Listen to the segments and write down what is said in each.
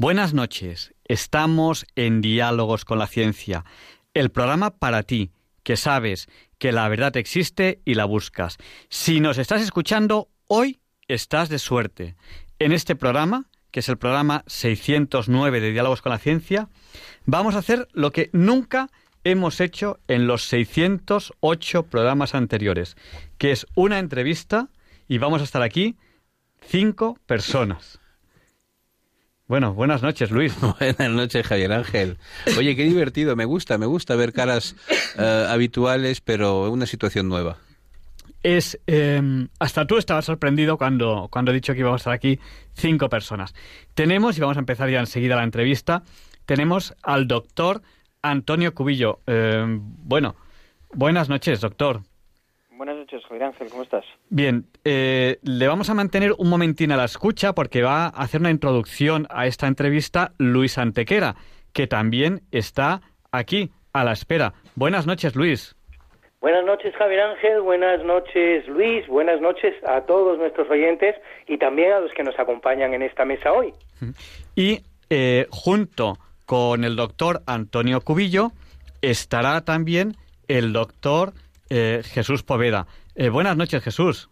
Buenas noches. Estamos en Diálogos con la Ciencia, el programa para ti, que sabes que la verdad existe y la buscas. Si nos estás escuchando, hoy estás de suerte. En este programa, que es el programa 609 de Diálogos con la Ciencia, vamos a hacer lo que nunca hemos hecho en los 608 programas anteriores, que es una entrevista y vamos a estar aquí cinco personas. Bueno, buenas noches, Luis. Buenas noches, Javier Ángel. Oye, qué divertido, me gusta, me gusta ver caras eh, habituales, pero una situación nueva. Es, em, hasta tú estabas sorprendido cuando, cuando he dicho que íbamos a estar aquí cinco personas. Tenemos, y vamos a empezar ya enseguida la entrevista, tenemos al doctor Antonio Cubillo. Em, bueno, buenas noches, doctor. Buenas noches, Javier Ángel, ¿cómo estás? Bien, eh, le vamos a mantener un momentín a la escucha porque va a hacer una introducción a esta entrevista Luis Antequera, que también está aquí a la espera. Buenas noches, Luis. Buenas noches, Javier Ángel, buenas noches, Luis, buenas noches a todos nuestros oyentes y también a los que nos acompañan en esta mesa hoy. Y eh, junto con el doctor Antonio Cubillo estará también el doctor eh, Jesús Poveda. Eh, buenas noches, Jesús.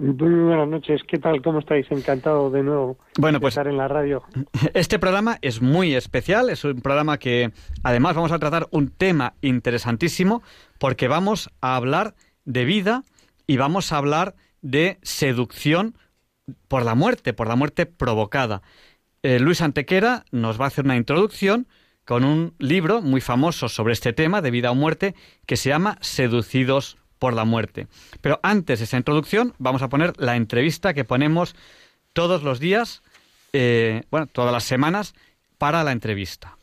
Muy buenas noches, ¿qué tal? ¿Cómo estáis? Encantado de nuevo bueno, de pues, estar en la radio. Este programa es muy especial, es un programa que además vamos a tratar un tema interesantísimo porque vamos a hablar de vida y vamos a hablar de seducción por la muerte, por la muerte provocada. Eh, Luis Antequera nos va a hacer una introducción con un libro muy famoso sobre este tema de vida o muerte que se llama Seducidos por la muerte. Pero antes de esa introducción vamos a poner la entrevista que ponemos todos los días, eh, bueno, todas las semanas para la entrevista.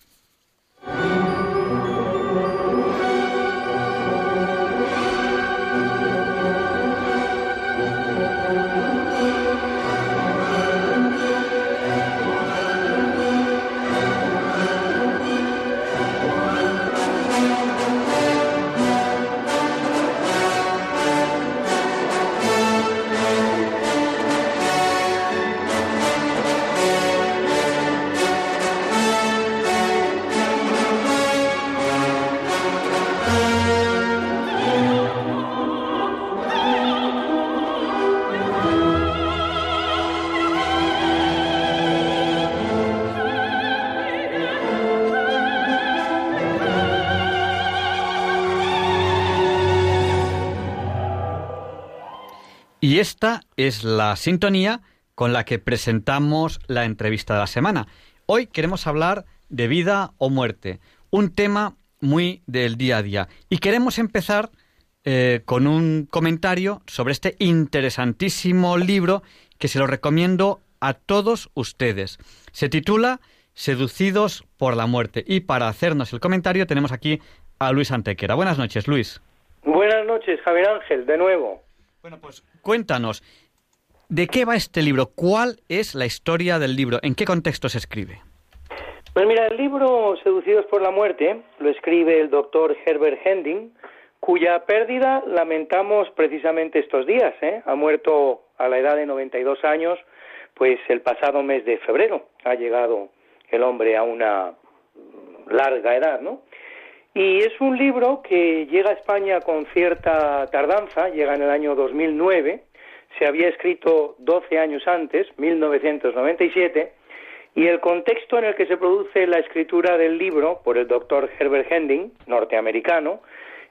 Y esta es la sintonía con la que presentamos la entrevista de la semana. Hoy queremos hablar de vida o muerte, un tema muy del día a día. Y queremos empezar eh, con un comentario sobre este interesantísimo libro que se lo recomiendo a todos ustedes. Se titula Seducidos por la muerte. Y para hacernos el comentario tenemos aquí a Luis Antequera. Buenas noches, Luis. Buenas noches, Javier Ángel, de nuevo. Bueno, pues cuéntanos, ¿de qué va este libro? ¿Cuál es la historia del libro? ¿En qué contexto se escribe? Pues mira, el libro Seducidos por la muerte lo escribe el doctor Herbert Hending, cuya pérdida lamentamos precisamente estos días. ¿eh? Ha muerto a la edad de 92 años, pues el pasado mes de febrero ha llegado el hombre a una larga edad, ¿no? Y es un libro que llega a España con cierta tardanza, llega en el año 2009, se había escrito 12 años antes, 1997, y el contexto en el que se produce la escritura del libro por el doctor Herbert Hending, norteamericano,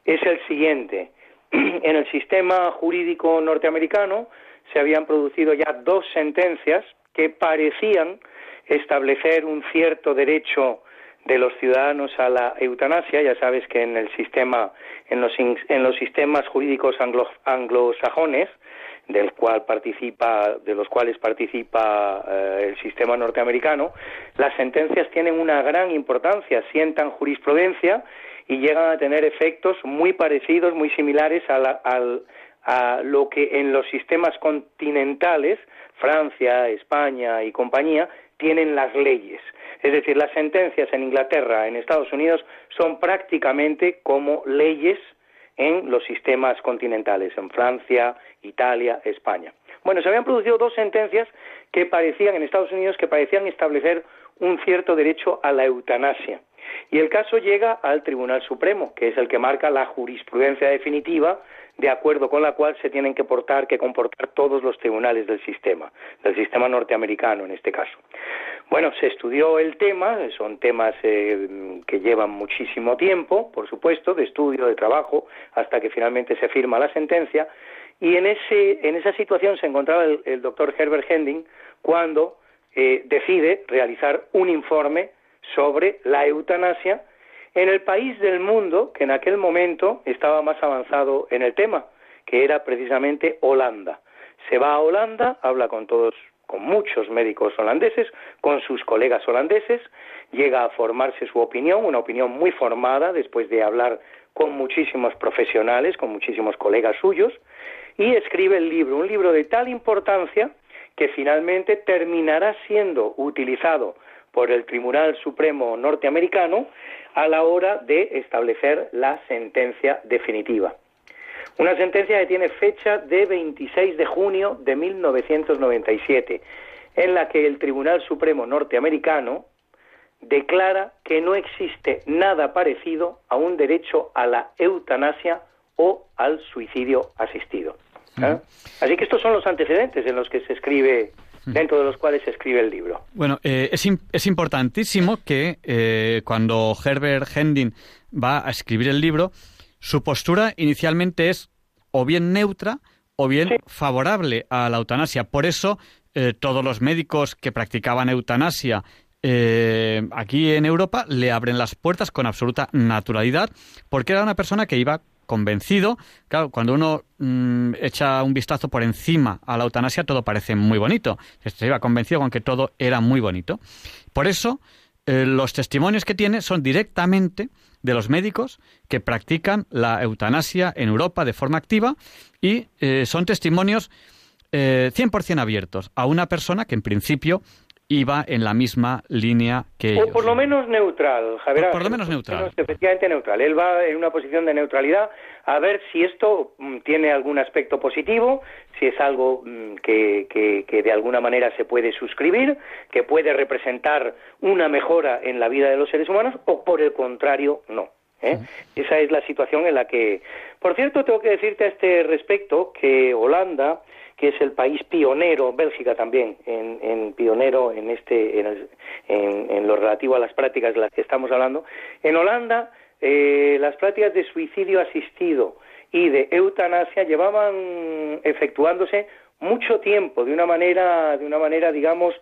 es el siguiente. En el sistema jurídico norteamericano se habían producido ya dos sentencias que parecían establecer un cierto derecho de los ciudadanos a la eutanasia. Ya sabes que en el sistema, en los, en los sistemas jurídicos anglo, anglosajones, del cual participa, de los cuales participa eh, el sistema norteamericano, las sentencias tienen una gran importancia, sientan jurisprudencia y llegan a tener efectos muy parecidos, muy similares a lo que en los sistemas continentales, Francia, España y compañía, tienen las leyes. Es decir, las sentencias en Inglaterra, en Estados Unidos, son prácticamente como leyes en los sistemas continentales, en Francia, Italia, España. Bueno, se habían producido dos sentencias que parecían, en Estados Unidos, que parecían establecer un cierto derecho a la eutanasia. Y el caso llega al Tribunal Supremo, que es el que marca la jurisprudencia definitiva de acuerdo con la cual se tienen que portar, que comportar todos los tribunales del sistema, del sistema norteamericano en este caso. Bueno, se estudió el tema, son temas eh, que llevan muchísimo tiempo, por supuesto, de estudio, de trabajo, hasta que finalmente se firma la sentencia, y en, ese, en esa situación se encontraba el, doctor Herbert Hending cuando eh, decide realizar un informe sobre la eutanasia en el país del mundo que en aquel momento estaba más avanzado en el tema, que era precisamente Holanda. Se va a Holanda, habla con todos, con muchos médicos holandeses, con sus colegas holandeses, llega a formarse su opinión, una opinión muy formada después de hablar con muchísimos profesionales, con muchísimos colegas suyos, y escribe el libro, un libro de tal importancia que finalmente terminará siendo utilizado por el Tribunal Supremo norteamericano a la hora de establecer la sentencia definitiva. Una sentencia que tiene fecha de 26 de junio de 1997, en la que el Tribunal Supremo norteamericano declara que no existe nada parecido a un derecho a la eutanasia o al suicidio asistido. ¿eh? Así que estos son los antecedentes en los que se escribe dentro de los cuales se escribe el libro. Bueno, eh, es, es, importantísimo que eh, cuando Herbert Hending va a escribir el libro, su postura inicialmente es o bien neutra o bien favorable a la eutanasia. Por eso, eh, todos los médicos que practicaban eutanasia aquí en Europa le abren las puertas con absoluta naturalidad, porque era una persona que iba convencido. Claro, cuando uno mm, echa un vistazo por encima a la eutanasia, todo parece muy bonito. Se iba convencido con que todo era muy bonito. Por eso, eh, los testimonios que tiene son directamente de los médicos que practican la eutanasia en Europa de forma activa y eh, son testimonios eh, 100% abiertos a una persona que en principio iba en la misma línea que O por lo menos neutral, Javier. Por, lo menos neutral. efectivamente neutral. Él va en una posición de neutralidad a ver si esto mm, tiene algún aspecto positivo, si es algo mm, que, que, de alguna manera se puede suscribir, que puede representar una mejora en la vida de los seres humanos, o por el contrario, no. ¿eh? Esa es la situación en la que... Por cierto, tengo que decirte a este respecto que Holanda que es el país pionero, Bélgica también, en, pionero en, este, en, lo relativo a las prácticas de las que estamos hablando. En Holanda, eh, las prácticas de suicidio asistido y de eutanasia llevaban efectuándose mucho tiempo, de una manera, de una manera, digamos,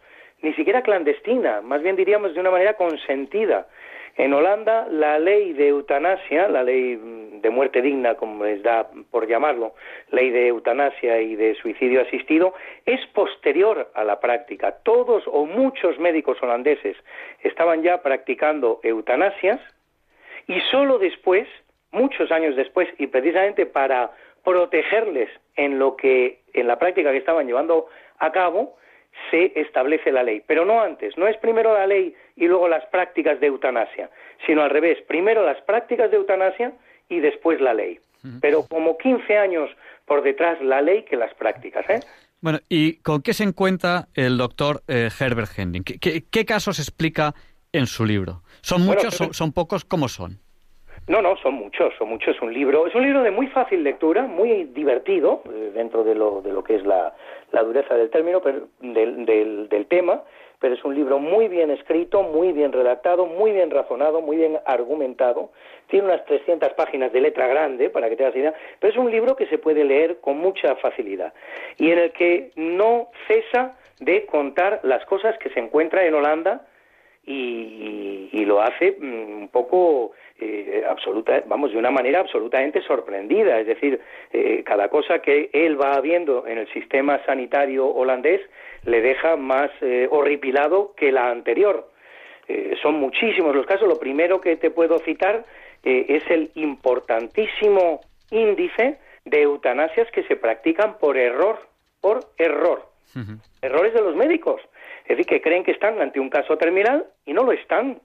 ni siquiera clandestina, más bien diríamos de una manera consentida. En Holanda, la ley de eutanasia, la ley de muerte digna, como les da por llamarlo, ley de eutanasia y de suicidio asistido, es posterior a la práctica. Todos o muchos médicos holandeses estaban ya practicando eutanasias y solo después, muchos años después, y precisamente para protegerles en lo que en la práctica que estaban llevando a cabo, se establece la ley, pero no antes, no es primero la ley y luego las prácticas de eutanasia, sino al revés, primero las prácticas de eutanasia y después la ley. Pero como 15 años por detrás la ley que las prácticas. ¿eh? Bueno, ¿y con qué se encuentra el doctor eh, Herbert Hending? ¿Qué, casos explica en su libro? ¿Son muchos, son, son pocos? ¿Cómo son? No, no, son muchos, son muchos. Es un libro, es un libro de muy fácil lectura, muy divertido eh, dentro de lo, de lo que es la, la dureza del término, del, del, del, tema, pero es un libro muy bien escrito, muy bien redactado, muy bien razonado, muy bien argumentado. Tiene unas 300 páginas de letra grande, para que te hagas idea, pero es un libro que se puede leer con mucha facilidad y en el que no cesa de contar las cosas que se encuentra en Holanda y, y lo hace mm, un poco eh, absoluta, vamos, de una manera absolutamente sorprendida. Es decir, eh, cada cosa que él va viendo en el sistema sanitario holandés le deja más eh, horripilado que la anterior. son muchísimos los casos. Lo primero que te puedo citar es el importantísimo índice de eutanasias que se practican por error, por error. Errores de los médicos. Es decir, que creen que están ante un caso terminal y no lo están.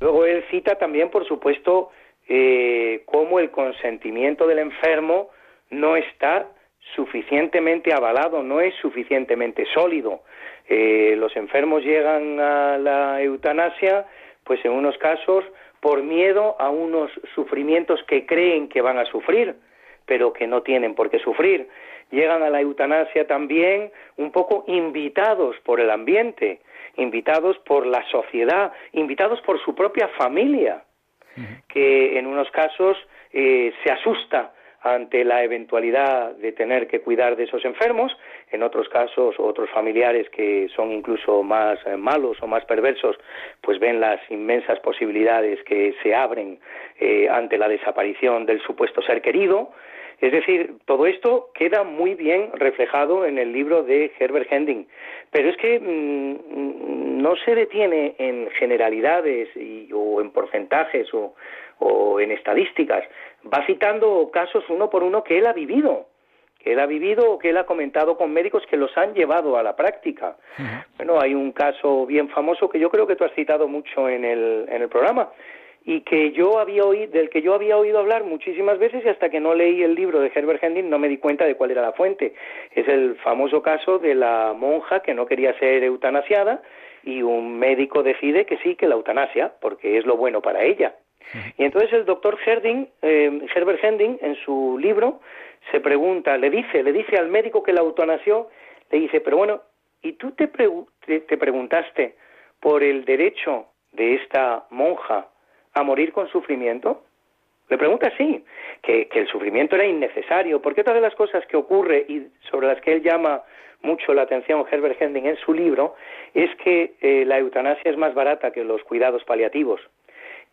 Luego él cita también, por supuesto, eh, cómo el consentimiento del enfermo no está suficientemente avalado, no es suficientemente sólido. Eh, los enfermos llegan a la eutanasia, pues en unos casos por miedo a unos sufrimientos que creen que van a sufrir, pero que no tienen por qué sufrir. Llegan a la eutanasia también un poco invitados por el ambiente, invitados por la sociedad, invitados por su propia familia, que en unos casos eh, se asusta ante la eventualidad de tener que cuidar de esos enfermos, en otros casos otros familiares que son incluso más eh, malos o más perversos, pues ven las inmensas posibilidades que se abren eh, ante la desaparición del supuesto ser querido, es decir, todo esto queda muy bien reflejado en el libro de Herbert Hending, pero es que mm, no se detiene en generalidades o en porcentajes o, en estadísticas, va citando casos uno por uno que él ha vivido que él ha vivido o que él ha comentado con médicos que los han llevado a la práctica. Bueno, hay un caso bien famoso que yo creo que tú has citado mucho en el, en el programa, y que yo había oído, del que yo había oído hablar muchísimas veces y hasta que no leí el libro de Herbert Hending no me di cuenta de cuál era la fuente. Es el famoso caso de la monja que no quería ser eutanasiada y un médico decide que sí, que la eutanasia, porque es lo bueno para ella. Y entonces el doctor Herding, eh, Herbert Hending, en su libro, se pregunta, le dice, le dice al médico que la eutanasió, le dice, pero bueno, ¿y tú te, te preguntaste por el derecho de esta monja a morir con sufrimiento? Le pregunta sí, que, el sufrimiento era innecesario, porque otra de las cosas que ocurre y sobre las que él llama mucho la atención Herbert Hending en su libro es que eh, la eutanasia es más barata que los cuidados paliativos.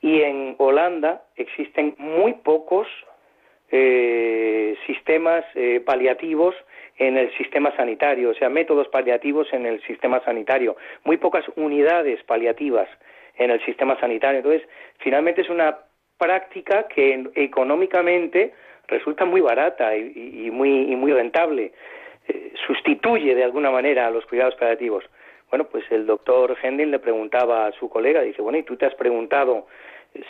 Y en Holanda existen muy pocos eh, sistemas eh, paliativos en el sistema sanitario, o sea, métodos paliativos en el sistema sanitario, muy pocas unidades paliativas en el sistema sanitario. Entonces, finalmente es una práctica que económicamente resulta muy barata y, muy, muy rentable. Eh, sustituye de alguna manera a los cuidados paliativos. Bueno, pues el doctor Hendel le preguntaba a su colega, dice, bueno, ¿y tú te has preguntado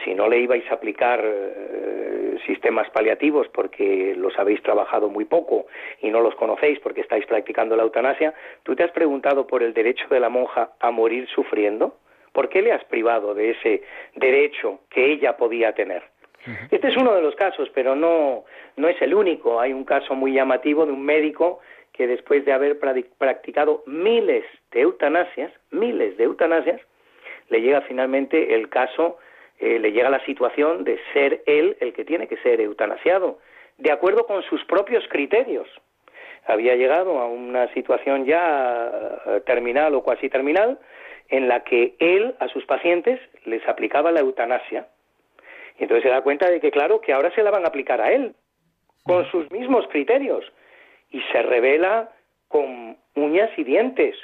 si no le ibais a aplicar eh, sistemas paliativos porque los habéis trabajado muy poco y no los conocéis porque estáis practicando la eutanasia, ¿tú te has preguntado por el derecho de la monja a morir sufriendo? ¿Por qué le has privado de ese derecho que ella podía tener? Este es uno de los casos, pero no, no es el único. Hay un caso muy llamativo de un médico que después de haber practicado miles de eutanasias, miles de eutanasias, le llega finalmente el caso, eh, le llega la situación de ser él el que tiene que ser eutanasiado, de acuerdo con sus propios criterios. Había llegado a una situación ya terminal o cuasi terminal, en la que él a sus pacientes les aplicaba la eutanasia. Y entonces se da cuenta de que, claro, que ahora se la van a aplicar a él, con sus mismos criterios. Y se revela con uñas y dientes.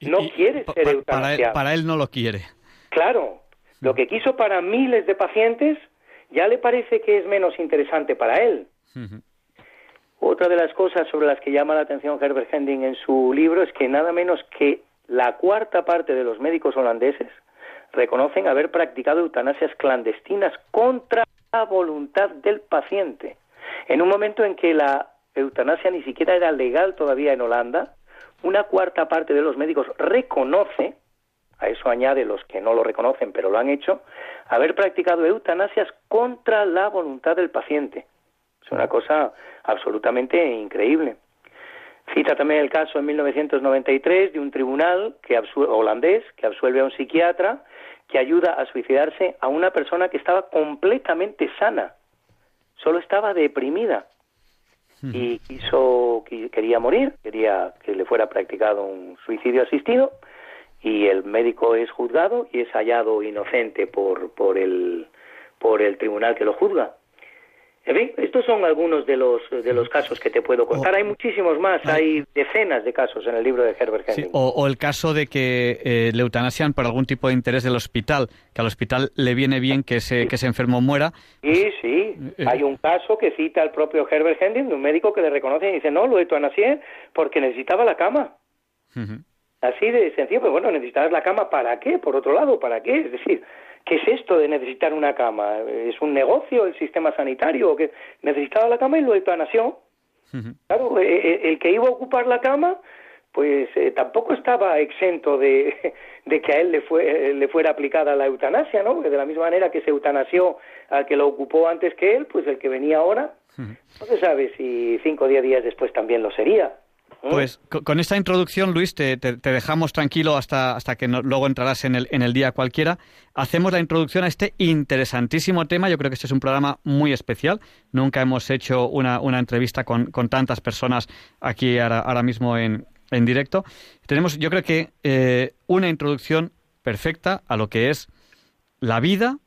No quiere ser eutanasiado. Para él, no lo quiere. Claro. Lo que quiso para miles de pacientes ya le parece que es menos interesante para él. Otra de las cosas sobre las que llama la atención Herbert Hending en su libro es que nada menos que la cuarta parte de los médicos holandeses reconocen haber practicado eutanasias clandestinas contra la voluntad del paciente. En un momento en que la eutanasia ni siquiera era legal todavía en Holanda, una cuarta parte de los médicos reconoce, a eso añade los que no lo reconocen pero lo han hecho, haber practicado eutanasias contra la voluntad del paciente. Es una cosa absolutamente increíble. Cita también el caso en 1993 de un tribunal que holandés que absuelve a un psiquiatra que ayuda a suicidarse a una persona que estaba completamente sana, solo estaba deprimida. Y quiso quería morir, quería que le fuera practicado un suicidio asistido. Y el médico es juzgado y es hallado inocente por por el por el tribunal que lo juzga. En fin, estos son algunos de los de los casos que te puedo contar. Hay muchísimos más, hay decenas de casos en el libro de Herbert o, el caso de que eh, le eutanasian por algún tipo de interés del hospital, que al hospital le viene bien que ese, que ese enfermo muera. Sí, sí. Eh, hay un caso que cita el propio Herbert de un médico que le reconoce y dice, no, lo eutanasié porque necesitaba la cama. Así de sencillo, pero bueno, necesitabas la cama para qué, por otro lado, para qué. Es decir, ¿qué es esto de necesitar una cama? ¿Es un negocio el sistema sanitario? que necesitaba la cama y lo eutanasió? Claro, e, e, el que iba a ocupar la cama, pues eh, tampoco estaba exento de, de, que a él le, fue, le fuera aplicada la eutanasia, ¿no? Porque de la misma manera que se eutanasió al que lo ocupó antes que él, pues el que venía ahora, no se sabe si cinco o diez días después también lo sería. Pues con esta introducción, Luis, te, dejamos tranquilo hasta, hasta que luego entrarás en el, en el día cualquiera. Hacemos la introducción a este interesantísimo tema. Yo creo que este es un programa muy especial. Nunca hemos hecho una, una entrevista con, con, tantas personas aquí ahora, mismo en, en, directo. Tenemos, yo creo que, eh, una introducción perfecta a lo que es la vida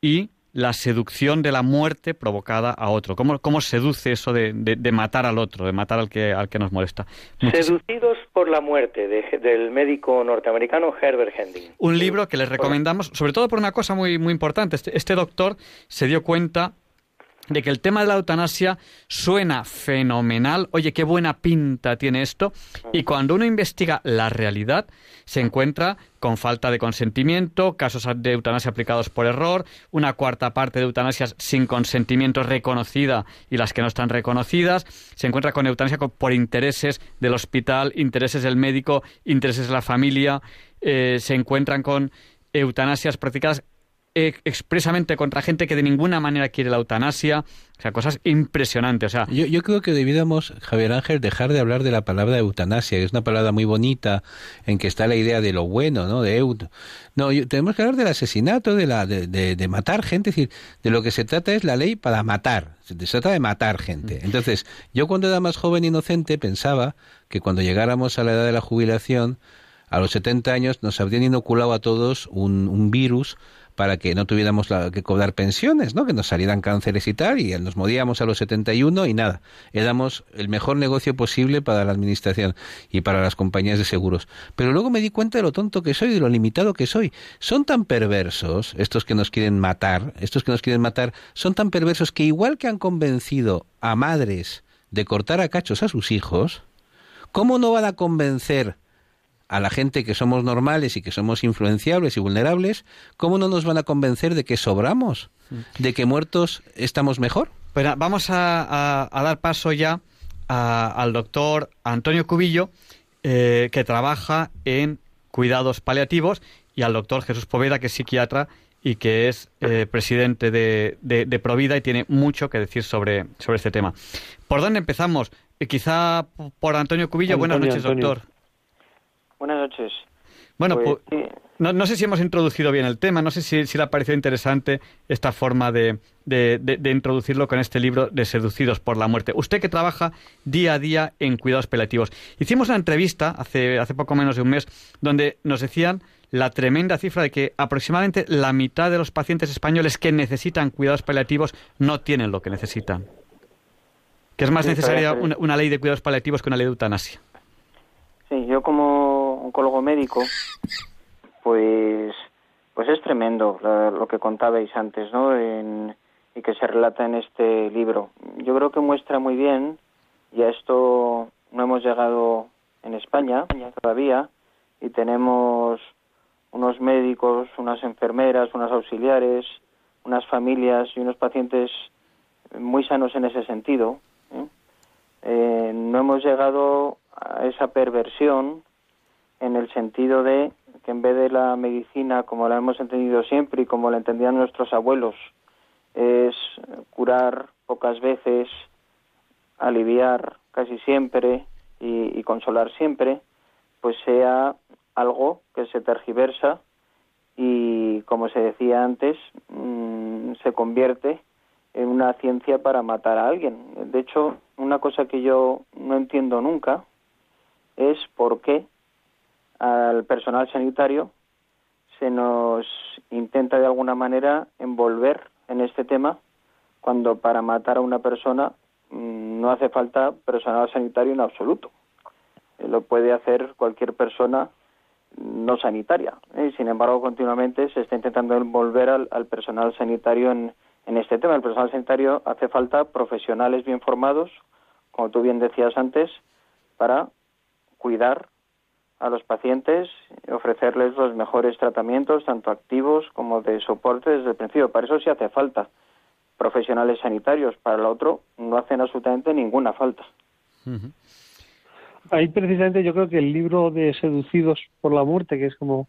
y la seducción de la muerte provocada a otro. ¿Cómo, cómo seduce eso de, de, matar al otro, de matar al que, al que nos molesta? Seducidos por la muerte del médico norteamericano Herbert Hending. Un libro que les recomendamos, sobre todo por una cosa muy, muy importante. Este, este doctor se dio cuenta de que el tema de la eutanasia suena fenomenal, oye, qué buena pinta tiene esto, y cuando uno investiga la realidad, se encuentra con falta de consentimiento, casos de eutanasia aplicados por error, una cuarta parte de eutanasias sin consentimiento reconocida y las que no están reconocidas, se encuentra con eutanasia por intereses del hospital, intereses del médico, intereses de la familia, eh, se encuentran con eutanasias practicadas expresamente contra gente que de ninguna manera quiere la eutanasia. O sea, cosas impresionantes. O sea, yo, yo creo que debiéramos, Javier Ángel, dejar de hablar de la palabra eutanasia, que es una palabra muy bonita en que está la idea de lo bueno, ¿no? De eut. No, tenemos que hablar del asesinato, de, la, de, de, matar gente. Es decir, de lo que se trata es la ley para matar. Se trata de matar gente. Mm. Entonces, yo cuando era más joven e inocente pensaba que cuando llegáramos a la edad de la jubilación, a los 70 años, nos habrían inoculado a todos un, un virus para que no tuviéramos que cobrar pensiones, ¿no? que nos salieran cánceres y tal, y nos moríamos a los 71 y nada, éramos el mejor negocio posible para la administración y para las compañías de seguros. Pero luego me di cuenta de lo tonto que soy, de lo limitado que soy. Son tan perversos estos que nos quieren matar, estos que nos quieren matar, son tan perversos que igual que han convencido a madres de cortar a cachos a sus hijos, ¿cómo no van a convencer a la gente que somos normales y que somos influenciables y vulnerables, ¿cómo no nos van a convencer de que sobramos? ¿De que muertos estamos mejor? Pues vamos a, dar paso ya al doctor Antonio Cubillo, eh, que trabaja en cuidados paliativos, y al doctor Jesús Poveda, que es psiquiatra y que es eh, presidente de, de, Provida y tiene mucho que decir sobre, sobre este tema. ¿Por dónde empezamos? Eh, quizá por Antonio Cubillo. Buenas noches, doctor. Buenas noches. Bueno, pues, no, sé si hemos introducido bien el tema, no sé si, le ha parecido interesante esta forma de, introducirlo con este libro de Seducidos por la Muerte. Usted que trabaja día a día en cuidados paliativos. Hicimos una entrevista hace, hace poco menos de un mes donde nos decían la tremenda cifra de que aproximadamente la mitad de los pacientes españoles que necesitan cuidados paliativos no tienen lo que necesitan. Que es más necesaria una, una ley de cuidados paliativos que una ley de eutanasia. Sí, yo como oncólogo médico, pues, pues es tremendo lo que contabais antes, ¿no? y que se relata en este libro. Yo creo que muestra muy bien, y a esto no hemos llegado en España todavía, y tenemos unos médicos, unas enfermeras, unas auxiliares, unas familias y unos pacientes muy sanos en ese sentido. ¿eh? Eh, no hemos llegado a esa perversión en el sentido de que en vez de la medicina como la hemos entendido siempre y como la entendían nuestros abuelos, es curar pocas veces, aliviar casi siempre y, consolar siempre, pues sea algo que se tergiversa y, como se decía antes, mm, se convierte en una ciencia para matar a alguien. De hecho, una cosa que yo no entiendo nunca es por qué al personal sanitario se nos intenta de alguna manera envolver en este tema cuando para matar a una persona mm, no hace falta personal sanitario en absoluto. Eh, lo puede hacer cualquier persona no sanitaria. ¿eh? Sin embargo, continuamente se está intentando envolver al, personal sanitario en, en, este tema. El personal sanitario hace falta profesionales bien formados, como tú bien decías antes, para cuidar a los pacientes, ofrecerles los mejores tratamientos, tanto activos como de soporte desde el principio. Para eso sí hace falta profesionales sanitarios, para lo otro no hacen absolutamente ninguna falta. Ahí precisamente yo creo que el libro de Seducidos por la muerte, que es como,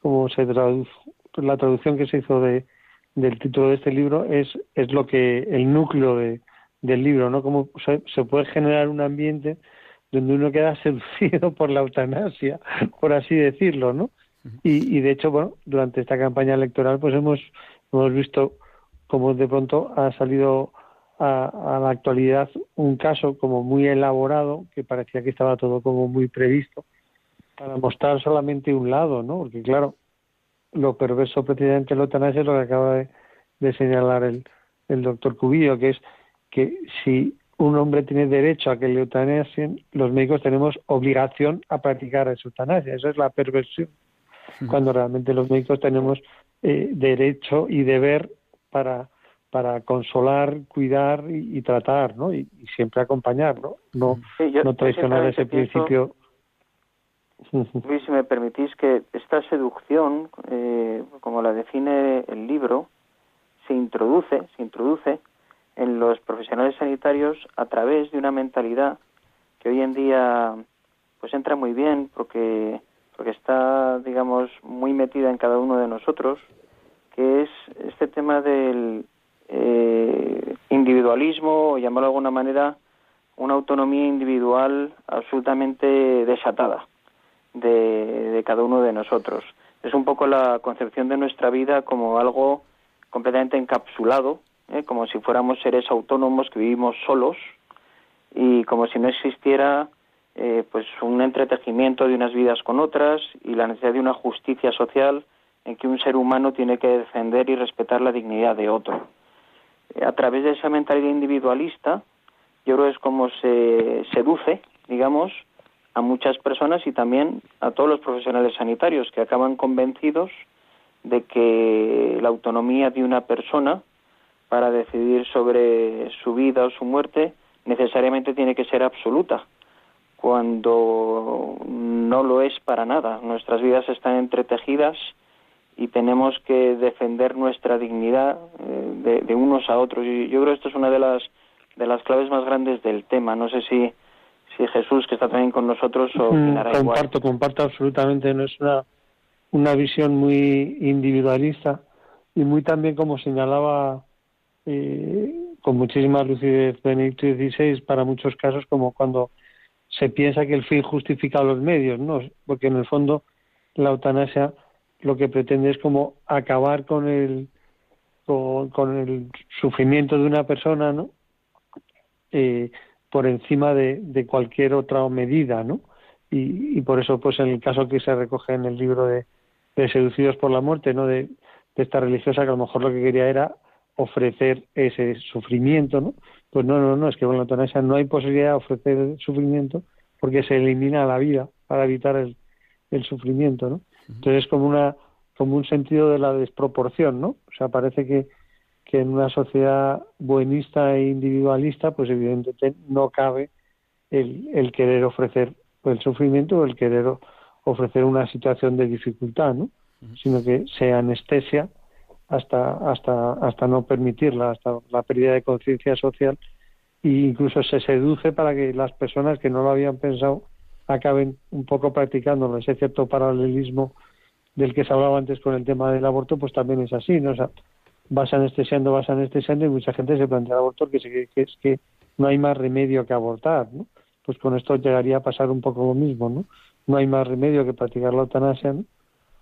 como se traduce, la traducción que se hizo de, del título de este libro, es, es lo que el núcleo de, del libro, ¿no? Cómo se, puede generar un ambiente donde uno queda seducido por la eutanasia, por así decirlo, ¿no? Y, y de hecho, bueno, durante esta campaña electoral, pues hemos, hemos visto cómo de pronto ha salido a, la actualidad un caso como muy elaborado, que parecía que estaba todo como muy previsto, para mostrar solamente un lado, ¿no? Porque claro, lo perverso precisamente de la eutanasia es lo que acaba de, señalar el, el doctor Cubillo, que es que si un hombre tiene derecho a que le eutanasien, los médicos tenemos obligación a practicar esa eutanasia. Eso es la perversión. Cuando realmente los médicos tenemos eh, derecho y deber para para consolar, cuidar y, tratar, ¿no? Y, siempre acompañar, ¿no? No, no traicionar ese principio. Luis, si me permitís que esta seducción, eh, como la define el libro, se introduce, se introduce en los profesionales sanitarios a través de una mentalidad que hoy en día pues entra muy bien porque porque está digamos muy metida en cada uno de nosotros que es este tema del eh, individualismo, o llamarlo de alguna manera, una autonomía individual absolutamente desatada de, cada uno de nosotros. Es un poco la concepción de nuestra vida como algo completamente encapsulado, ¿eh? como si fuéramos seres autónomos que vivimos solos y como si no existiera eh, pues un entretejimiento de unas vidas con otras y la necesidad de una justicia social en que un ser humano tiene que defender y respetar la dignidad de otro a través de esa mentalidad individualista, yo creo que es como se seduce, digamos, a muchas personas y también a todos los profesionales sanitarios que acaban convencidos de que la autonomía de una persona para decidir sobre su vida o su muerte necesariamente tiene que ser absoluta, cuando no lo es para nada. Nuestras vidas están entretejidas y tenemos que defender nuestra dignidad eh, de, unos a otros. Y yo creo que esto es una de las de las claves más grandes del tema. No sé si si Jesús que está también con nosotros o mm, comparto comparto absolutamente no es una una visión muy individualista y muy también como señalaba eh, con muchísima lucidez Benedicto XVI para muchos casos como cuando se piensa que el fin justifica los medios no porque en el fondo la eutanasia lo que pretende es como acabar con el con, el sufrimiento de una persona, ¿no? Eh, por encima de, cualquier otra medida, ¿no? Y, por eso, pues en el caso que se recoge en el libro de, de Seducidos por la Muerte, ¿no? De, esta religiosa que a lo mejor lo que quería era ofrecer ese sufrimiento, ¿no? Pues no, no, no, es que con la eutanasia no hay posibilidad de ofrecer sufrimiento porque se elimina la vida para evitar el, el sufrimiento, ¿no? Entonces es como una como un sentido de la desproporción, ¿no? O sea, parece que, que en una sociedad buenista e individualista, pues evidentemente no cabe el, el querer ofrecer el sufrimiento o el querer ofrecer una situación de dificultad, ¿no? Sino que se anestesia hasta hasta hasta no permitirla, hasta la pérdida de conciencia social e incluso se seduce para que las personas que no lo habían pensado acaben un poco practicándolo. Ese cierto paralelismo del que se hablaba antes con el tema del aborto, pues también es así, ¿no? O sea, vas anestesiando, vas anestesiando y mucha gente se plantea el aborto que, que es que no hay más remedio que abortar, ¿no? Pues con esto llegaría a pasar un poco lo mismo, ¿no? No hay más remedio que practicar la eutanasia, ¿no?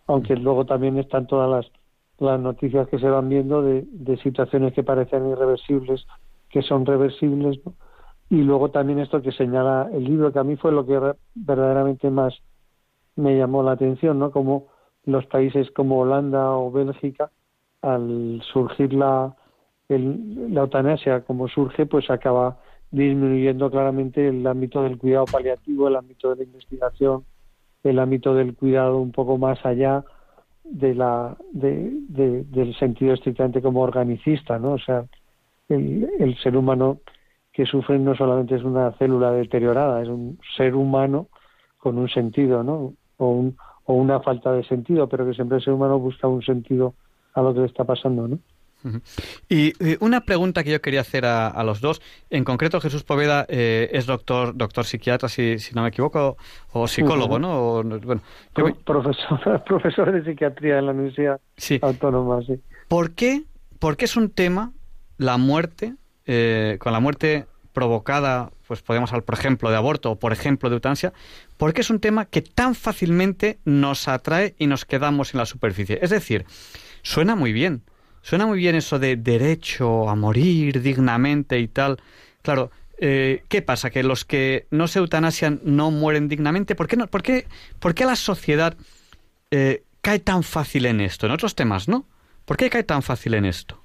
Aunque luego también están todas las, las noticias que se van viendo de, situaciones que parecen irreversibles, que son reversibles, y luego también esto que señala el libro, que a mí fue lo que verdaderamente más me llamó la atención, ¿no? Como los países como Holanda o Bélgica, al surgir la, la eutanasia como surge, pues acaba disminuyendo claramente el ámbito del cuidado paliativo, el ámbito de la investigación, el ámbito del cuidado un poco más allá de la del sentido estrictamente como organicista, ¿no? O sea, el, el ser humano que sufre no solamente es una célula deteriorada, es un ser humano con un sentido, ¿no? O, un, o una falta de sentido, pero que siempre el ser humano busca un sentido a lo que le está pasando, ¿no? Y una pregunta que yo quería hacer a, los dos, en concreto Jesús Poveda eh, es doctor doctor psiquiatra, si, si no me equivoco, o psicólogo, ¿no? bueno, profesor, profesor de psiquiatría en la Universidad Autónoma, sí. ¿Por qué, ¿Por qué es un tema la muerte, eh, con la muerte provocada, pues podemos hablar, por ejemplo, de aborto o, por ejemplo, de eutanasia, porque es un tema que tan fácilmente nos atrae y nos quedamos en la superficie. Es decir, suena muy bien, suena muy bien eso de derecho a morir dignamente y tal. Claro, eh, ¿qué pasa? ¿Que los que no se eutanasian no mueren dignamente? ¿Por qué, no, por qué, por qué la sociedad eh, cae tan fácil en esto? En otros temas, ¿no? ¿Por qué cae tan fácil en esto?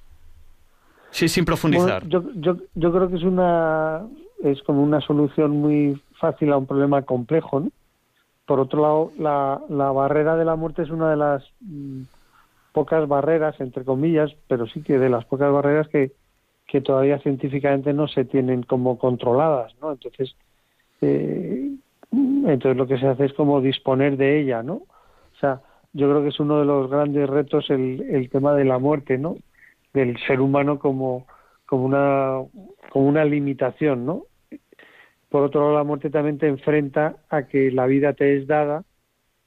Sí, sin profundizar. yo, creo que es una es como una solución muy fácil a un problema complejo, ¿no? Por otro lado, la, la barrera de la muerte es una de las mm, pocas barreras, entre comillas, pero sí que de las pocas barreras que, que todavía científicamente no se tienen como controladas, ¿no? Entonces, eh, entonces lo que se hace es como disponer de ella, ¿no? O sea, yo creo que es uno de los grandes retos el, el tema de la muerte, ¿no? del ser humano como, como, una, como una limitación, ¿no? Por otro lado, la muerte también te enfrenta a que la vida te es dada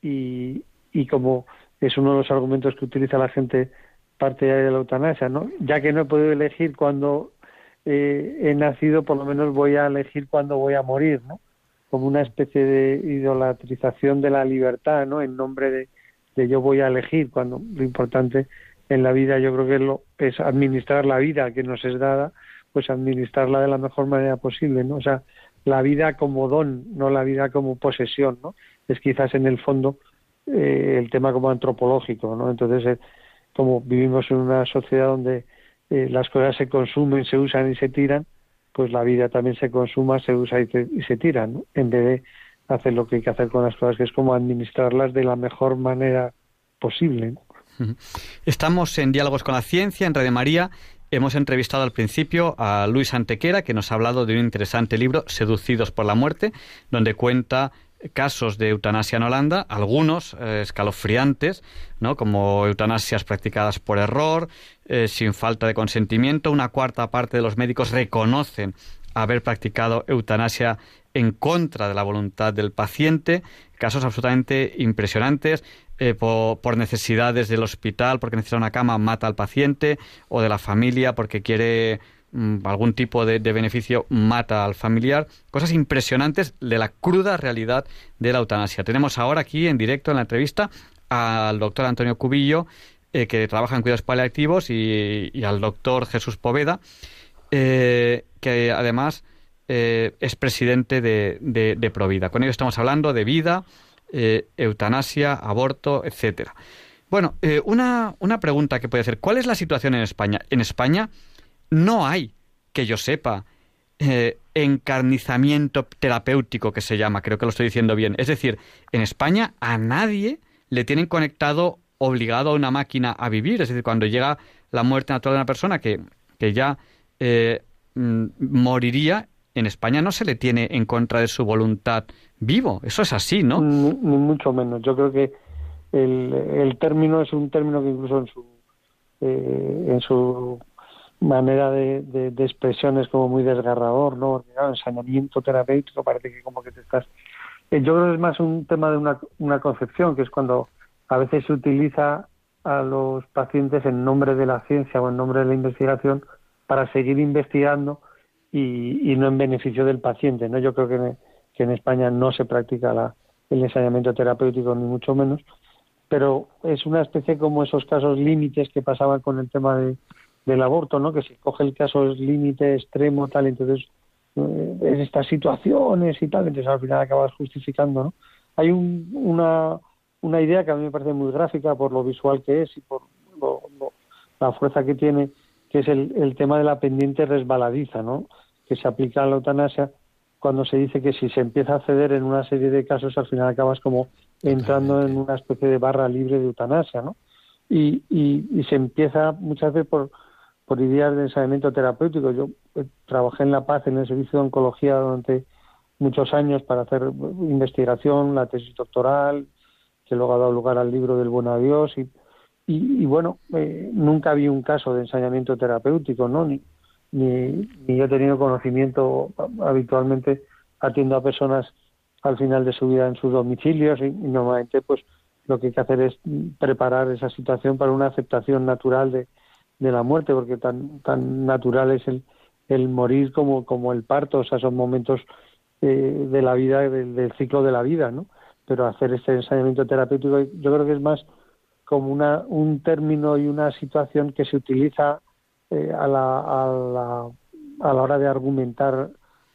y, y como es uno de los argumentos que utiliza la gente parte de la eutanasia, ¿no? Ya que no he podido elegir cuando eh, he nacido, por lo menos voy a elegir cuándo voy a morir, ¿no? Como una especie de idolatrización de la libertad, ¿no? En nombre de, de yo voy a elegir, cuando lo importante en la vida yo creo que lo, es administrar la vida que nos es dada, pues administrarla de la mejor manera posible, ¿no? O sea, la vida como don, no la vida como posesión, ¿no? Es quizás en el fondo eh, el tema como antropológico, ¿no? Entonces, eh, como vivimos en una sociedad donde eh, las cosas se consumen, se usan y se tiran, pues la vida también se consuma, se usa y, y se tira. En vez de hacer lo que hay que hacer con las cosas, que es como administrarlas de la mejor manera posible. Estamos en Diálogos con la Ciencia, en Radio María. Hemos entrevistado al principio a Luis Antequera, que nos ha hablado de un interesante libro, Seducidos por la Muerte, donde cuenta casos de eutanasia en Holanda, algunos eh, escalofriantes, ¿no? como eutanasias practicadas por error, eh, sin falta de consentimiento. Una cuarta parte de los médicos reconocen haber practicado eutanasia en contra de la voluntad del paciente, casos absolutamente impresionantes. Eh, por, necesidades del hospital, porque necesita una cama, mata al paciente, o de la familia porque quiere algún tipo de, beneficio, mata al familiar. Cosas impresionantes de la cruda realidad de la eutanasia. Tenemos ahora aquí en directo en la entrevista al doctor Antonio Cubillo, eh, que trabaja en cuidados paliativos, y, al doctor Jesús Poveda, eh, que además es presidente de, de Provida. Con ellos estamos hablando de vida, eh, eutanasia, aborto, etcétera. Bueno, eh, una, una pregunta que puede hacer, ¿cuál es la situación en España? En España no hay, que yo sepa, eh, encarnizamiento terapéutico que se llama, creo que lo estoy diciendo bien. Es decir, en España a nadie le tienen conectado obligado a una máquina a vivir. Es decir, cuando llega la muerte natural de una persona que, que ya mm, moriría, en España no se le tiene en contra de su voluntad vivo. Eso es así, ¿no? Ni, mucho menos. Yo creo que el, el, término es un término que incluso en su, eh, en su manera de, de, expresión es como muy desgarrador, ¿no? Porque, ensañamiento terapéutico parece que como que te estás... Eh, yo creo que es más un tema de una, una concepción, que es cuando a veces se utiliza a los pacientes en nombre de la ciencia o en nombre de la investigación para seguir investigando y, y no en beneficio del paciente, ¿no? Yo creo que que en España no se practica la, el ensañamiento terapéutico, ni mucho menos, pero es una especie como esos casos límites que pasaban con el tema de, del aborto, ¿no? Que se coge el caso límite extremo, tal, entonces eh, en estas situaciones y tal, entonces al final acabas justificando, ¿no? Hay un, una, una idea que a mí me parece muy gráfica por lo visual que es y por la fuerza que tiene, que es el, el tema de la pendiente resbaladiza, ¿no? Que se aplica a la eutanasia cuando se dice que si se empieza a ceder en una serie de casos, al final acabas como entrando en una especie de barra libre de eutanasia, ¿no? Y, y, se empieza muchas veces por, por ideas de ensayamiento terapéutico. Yo eh, trabajé en La Paz en el servicio de oncología durante muchos años para hacer investigación, la tesis doctoral, que luego ha dado lugar al libro del Buen Adiós. Y, y, bueno, eh, nunca había un caso de ensayamiento terapéutico, ¿no? Ni, ni, ni he tenido conocimiento habitualmente atiendo a personas al final de su vida en sus domicilios y, normalmente pues lo que hay que hacer es preparar esa situación para una aceptación natural de, de la muerte porque tan tan natural es el, el morir como como el parto. O sea son momentos eh, de la vida del, ciclo de la vida no pero hacer este ensayamiento terapéutico yo creo que es más como una un término y una situación que se utiliza eh, a, la, a, la, a la hora de argumentar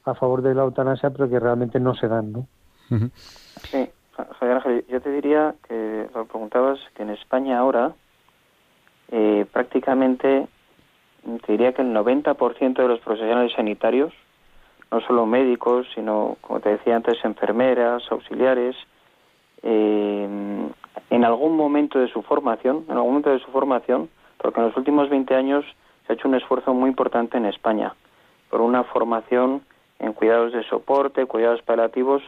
a favor de la eutanasia pero que realmente no se dan no Sí, Javier Ángel, yo te diría que lo preguntabas que en España ahora eh, prácticamente te diría que el 90% de los profesionales sanitarios, no solo médicos, sino, como te decía antes, enfermeras, auxiliares, eh, en algún momento de su formación, en algún momento de su formación, porque en los últimos 20 años se ha hecho un esfuerzo muy importante en España por una formación en cuidados de soporte, cuidados paliativos,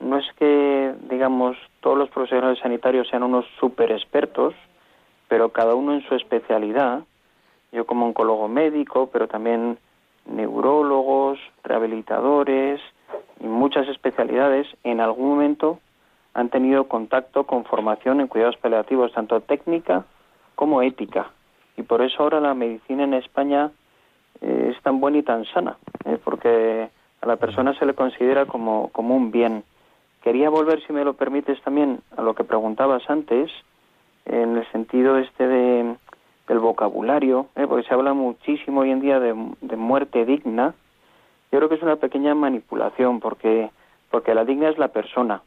no es que, digamos, todos los profesionales sanitarios sean unos super expertos, pero cada uno en su especialidad. Yo como oncólogo médico, pero también neurólogos, rehabilitadores y muchas especialidades, en algún momento han tenido contacto con formación en cuidados paliativos, tanto técnica como ética. Y por eso ahora la medicina en España eh, es tan buena y tan sana, ¿eh? porque a la persona se le considera como, como un bien Quería volver, si me lo permites, también a lo que preguntabas antes, en el sentido este de, del vocabulario, ¿eh? porque se habla muchísimo hoy en día de, muerte digna. Yo creo que es una pequeña manipulación, porque, porque la digna es la persona,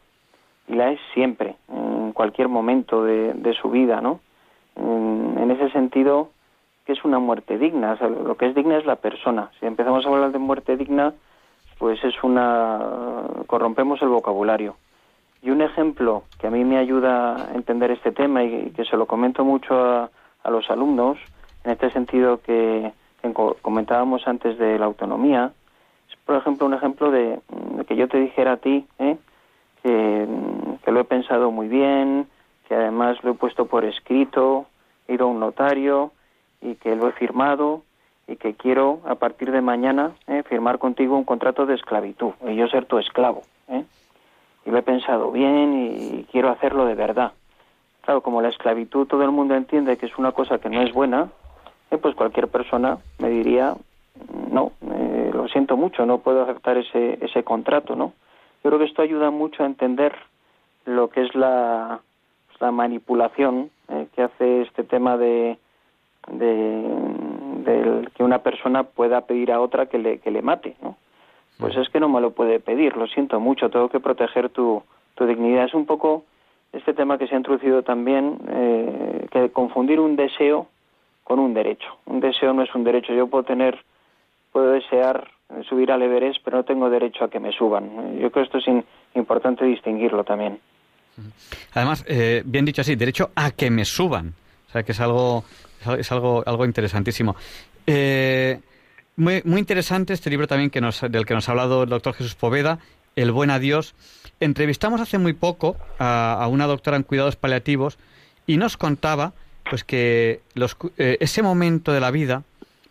y la es siempre, en cualquier momento de, de su vida, ¿no? En, en, ese sentido, que es una muerte digna? O sea, lo que es digna es la persona. Si empezamos a hablar de muerte digna, pues es una corrompemos el vocabulario. Y un ejemplo que a mí me ayuda a entender este tema y que se lo comento mucho a, los alumnos, en este sentido que, comentábamos antes de la autonomía, es por ejemplo un ejemplo de, que yo te dijera a ti ¿eh? que, que, lo he pensado muy bien, que además lo he puesto por escrito, he ido a un notario y que lo he firmado y que quiero a partir de mañana eh, firmar contigo un contrato de esclavitud y yo ser tu esclavo. ¿eh? Y lo he pensado bien y quiero hacerlo de verdad. Claro, como la esclavitud todo el mundo entiende que es una cosa que no es buena, eh, pues cualquier persona me diría, no, eh, lo siento mucho, no puedo aceptar ese, ese contrato, ¿no? Yo creo que esto ayuda mucho a entender lo que es la, la manipulación que hace este tema de, de del que una persona pueda pedir a otra que le, que le mate, ¿no? Pues es que no me lo puede pedir, lo siento mucho, tengo que proteger tu, tu dignidad. Es un poco este tema que se ha introducido también, eh, que confundir un deseo con un derecho. Un deseo no es un derecho. Yo puedo tener, puedo desear subir al Everest, pero no tengo derecho a que me suban. Yo creo que esto es importante distinguirlo también. Además, eh, bien dicho así, derecho a que me suban. O sea, que es algo es algo, algo interesantísimo. Eh, muy, interesante este libro también que del que nos ha hablado el doctor Jesús Poveda, El buen adiós. Entrevistamos hace muy poco a, una doctora en cuidados paliativos y nos contaba pues que los, eh, ese momento de la vida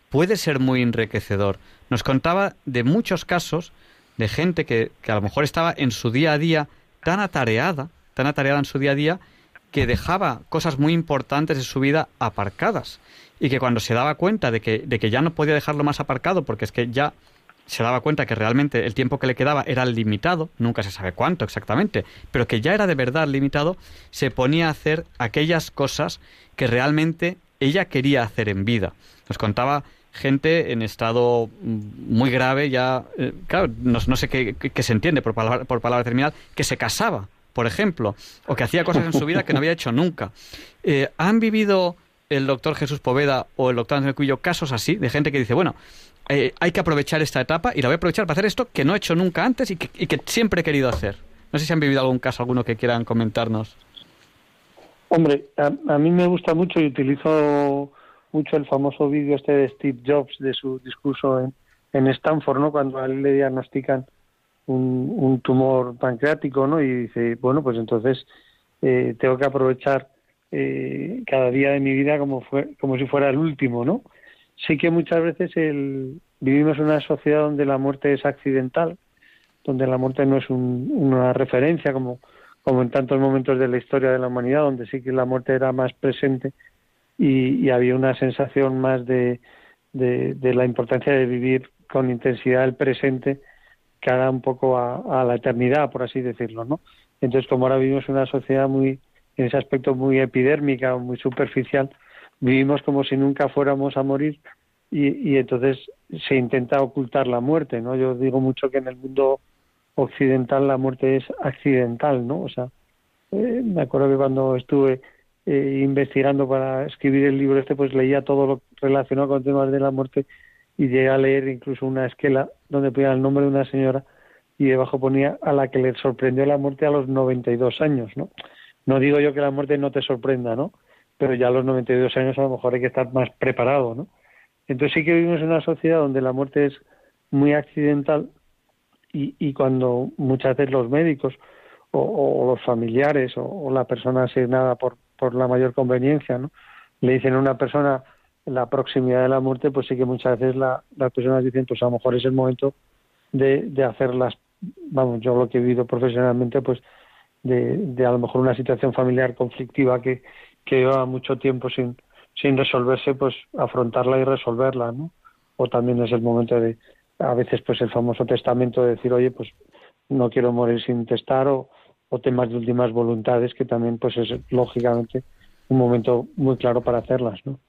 puede ser muy enriquecedor. Nos contaba de muchos casos de gente que, que a lo mejor estaba en su día a día tan atareada, tan atareada en su día a día, que dejaba cosas muy importantes de su vida aparcadas y que cuando se daba cuenta de que, de que ya no podía dejarlo más aparcado porque es que ya se daba cuenta que realmente el tiempo que le quedaba era limitado, nunca se sabe cuánto exactamente, pero que ya era de verdad limitado, se ponía a hacer aquellas cosas que realmente ella quería hacer en vida. Nos contaba gente en estado muy grave, ya, eh, claro, no, sé qué, se entiende por palabra, por palabra terminal, que se casaba por ejemplo, o que hacía cosas en su vida que no había hecho nunca. Eh, ¿Han vivido el doctor Jesús Poveda o el doctor Antonio Cuyo casos así, de gente que dice, bueno, eh, hay que aprovechar esta etapa y la voy a aprovechar para hacer esto que no he hecho nunca antes y que, y que siempre he querido hacer? No sé si han vivido algún caso, alguno que quieran comentarnos. Hombre, a, mí me gusta mucho y utilizo mucho el famoso vídeo este de Steve Jobs de su discurso en, en Stanford, ¿no? Cuando a él le diagnostican un, un tumor pancreático, ¿no? Y dice, bueno, pues entonces eh, tengo que aprovechar eh, cada día de mi vida como, fue, como si fuera el último, ¿no? Sí que muchas veces el, vivimos en una sociedad donde la muerte es accidental, donde la muerte no es una referencia como, como en tantos momentos de la historia de la humanidad, donde sí que la muerte era más presente y, había una sensación más de, de, la importancia de vivir con intensidad el presente cara un poco a, la eternidad, por así decirlo, ¿no? Entonces, como ahora vivimos en una sociedad muy, en ese aspecto muy epidérmica o muy superficial, vivimos como si nunca fuéramos a morir y, entonces se intenta ocultar la muerte, ¿no? Yo digo mucho que en el mundo occidental la muerte es accidental, ¿no? O sea, eh, me acuerdo que cuando estuve eh, investigando para escribir el libro este, pues leía todo lo relacionado con temas de la muerte y llegué a leer incluso una esquela donde ponía el nombre de una señora y debajo ponía a la que le sorprendió la muerte a los 92 años, ¿no? No digo yo que la muerte no te sorprenda, ¿no? Pero ya a los 92 años a lo mejor hay que estar más preparado, ¿no? Entonces sí que vivimos en una sociedad donde la muerte es muy accidental y, y cuando muchas veces los médicos o, los familiares o, la persona asignada por, por la mayor conveniencia, ¿no? Le dicen a una persona la proximidad de la muerte, pues sí que muchas veces la, las personas dicen, pues a lo mejor es el momento de, de hacer las, vamos, yo lo que he vivido profesionalmente, pues de, de a lo mejor una situación familiar conflictiva que, que lleva mucho tiempo sin, sin resolverse, pues afrontarla y resolverla, ¿no? O también es el momento de, a veces, pues el famoso testamento de decir, oye, pues no quiero morir sin testar o, o temas de últimas voluntades, que también, pues es lógicamente un momento muy claro para hacerlas, ¿no?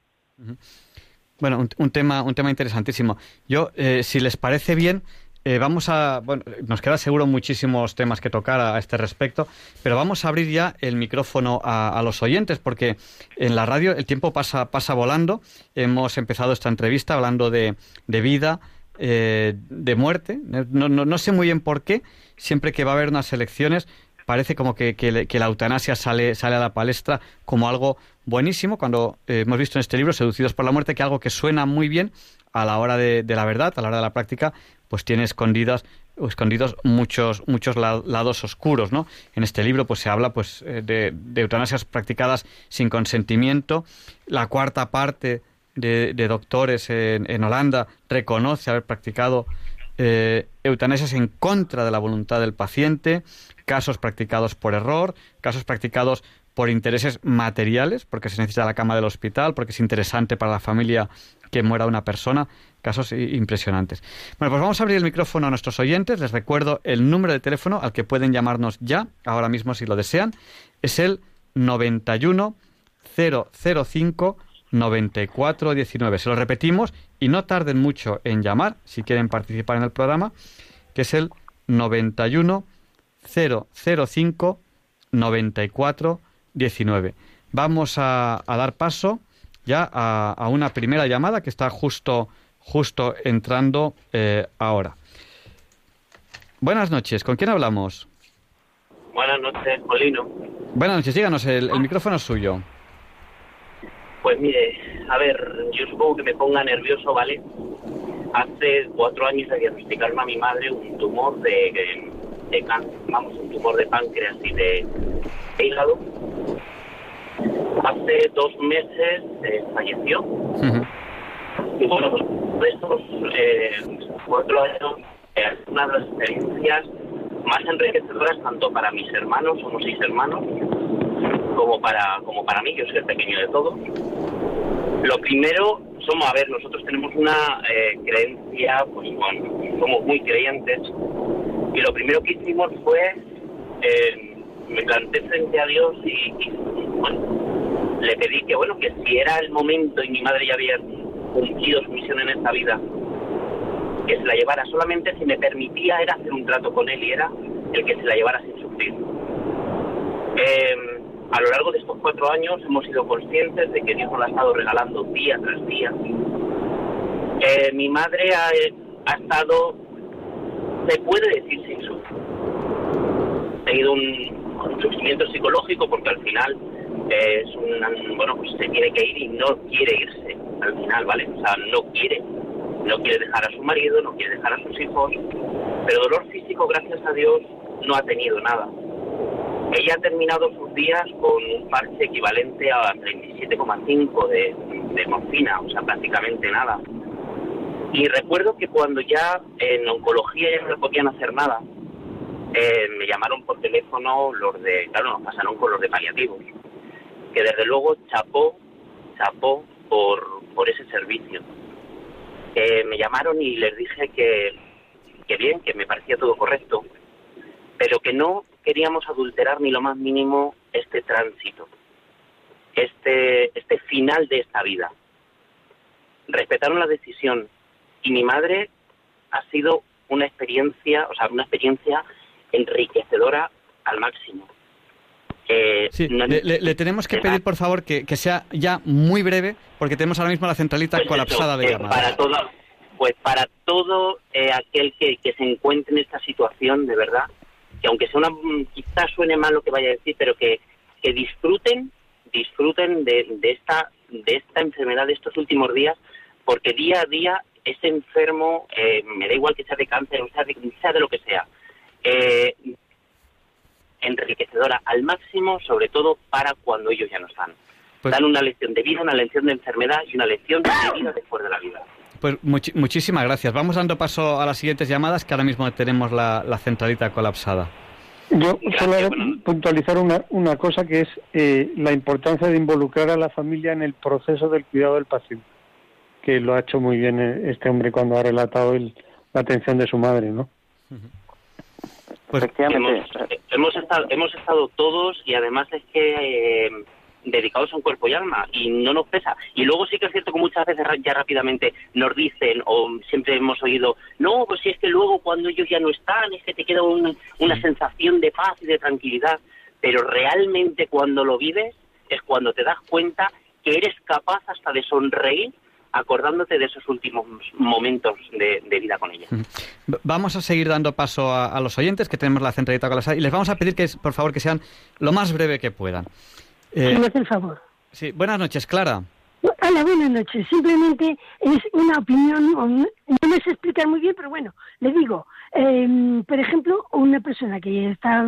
Bueno, un, tema, un tema interesantísimo. Yo, eh, si les parece bien, eh, vamos a, bueno, nos queda seguro muchísimos temas que tocar a, este respecto, pero vamos a abrir ya el micrófono a, los oyentes porque en la radio el tiempo pasa, pasa volando. Hemos empezado esta entrevista hablando de, de vida, eh, de muerte. No, no, no, sé muy bien por qué. Siempre que va a haber unas elecciones parece como que, que, la eutanasia sale, sale a la palestra como algo buenísimo, cuando eh, hemos visto en este libro, Seducidos por la muerte, que algo que suena muy bien a la hora de la verdad, a la hora de la práctica, pues tiene escondidas escondidos muchos muchos lados oscuros, ¿no? En este libro pues se habla pues eh, de, eutanasias practicadas sin consentimiento. La cuarta parte de, doctores en, Holanda reconoce haber practicado eh, eutanasias en contra de la voluntad del paciente, casos practicados por error, casos practicados por intereses materiales, porque se necesita la cama del hospital, porque es interesante para la familia que muera una persona. Casos impresionantes. Bueno, pues vamos a abrir el micrófono a nuestros oyentes. Les recuerdo el número de teléfono al que pueden llamarnos ya, ahora mismo si lo desean. Es el 91 005 9419. Se lo repetimos y no tarden mucho en llamar si quieren participar en el programa, que es el 91 005 9419. Vamos a, dar paso ya a, una primera llamada que está justo, justo entrando eh, ahora. Buenas noches, ¿con quién hablamos? Buenas noches, Molino. Buenas noches, díganos, el, micrófono es suyo. Pues mire, a ver, yo supongo que me ponga nervioso, ¿vale? Hace cuatro años de diagnosticarme a mi madre un tumor de, de cáncer, vamos, un tumor de páncreas y de hígado hace dos meses eh, falleció. Bueno, pues estos eh, cuatro años, eh, una de las experiencias más enriquecedoras tanto para mis hermanos, somos seis hermanos, como para, como para mí, yo soy el pequeño de todos. Lo primero, somos, a ver, nosotros tenemos una eh, creencia, pues bueno, somos muy creyentes, y lo primero que hicimos fue, eh, me planté frente a Dios y, y bueno, le pedí que, bueno, que si era el momento y mi madre ya había cumplido su misión en esta vida, que se la llevara solamente si me permitía era hacer un trato con él y era el que se la llevara sin sufrir. Em, a lo largo de estos cuatro años hemos sido conscientes de que Dios nos ha estado regalando día tras día. Eh, mi madre ha, estado, se puede decir sin su, ha tenido un, sufrimiento psicológico porque al final es un, bueno, pues se tiene que ir y no quiere irse al final, ¿vale? O sea, no quiere, no quiere dejar a su marido, no quiere dejar a sus hijos, pero dolor físico, gracias a Dios, no ha tenido nada. Ella ha terminado sus días con un parche equivalente a 37,5 de, morfina, o sea, prácticamente nada. Y recuerdo que cuando ya en oncología ya no podían hacer nada, eh, me llamaron por teléfono los de, claro, nos pasaron con los de paliativos, que desde luego chapó, chapó por, por ese servicio. Eh, me llamaron y les dije que, que bien, que me parecía todo correcto, pero que no queríamos adulterar ni lo más mínimo este tránsito, este, este final de esta vida. Respetaron la decisión y mi madre ha sido una experiencia, o sea, una experiencia enriquecedora al máximo. Eh, sí, no, le, le, tenemos que pedir, por favor, que, que, sea ya muy breve, porque tenemos ahora mismo la centralita pues colapsada eso, de eh, llamadas. Para todo, pues para todo eh, aquel que, que, se encuentre en esta situación, de verdad, que aunque sea una, quizás suene mal lo que vaya a decir, pero que, que disfruten, disfruten de, de, esta, de esta enfermedad de estos últimos días, porque día a día ese enfermo, eh, me da igual que sea de cáncer o sea de, sea de lo que sea, eh, enriquecedora al máximo, sobre todo para cuando ellos ya no están. Pues, Dan una lección de vida, una lección de enfermedad y una lección de vida después de la vida. Pues much muchísimas gracias. Vamos dando paso a las siguientes llamadas, que ahora mismo tenemos la, la centralita colapsada. Yo solo bueno. puntualizar una, una cosa que es eh, la importancia de involucrar a la familia en el proceso del cuidado del paciente, que lo ha hecho muy bien este hombre cuando ha relatado el, la atención de su madre, ¿no? Uh -huh. Pues hemos, hemos, estado, hemos estado todos y además es que eh, dedicados a un cuerpo y alma y no nos pesa. Y luego sí que es cierto que muchas veces ya rápidamente nos dicen o siempre hemos oído, no, pues si es que luego cuando ellos ya no están es que te queda un, una sensación de paz y de tranquilidad, pero realmente cuando lo vives es cuando te das cuenta que eres capaz hasta de sonreír acordándote de esos últimos momentos de, de, vida con ella. Vamos a seguir dando paso a, a los oyentes, que tenemos la centralita con la y les vamos a pedir que, por favor, que sean lo más breve que puedan. Eh, el favor. Sí, buenas noches, Clara. Hola, buenas noches. Simplemente es una opinión, no me sé explicar muy bien, pero bueno, le digo, eh, por ejemplo, una persona que está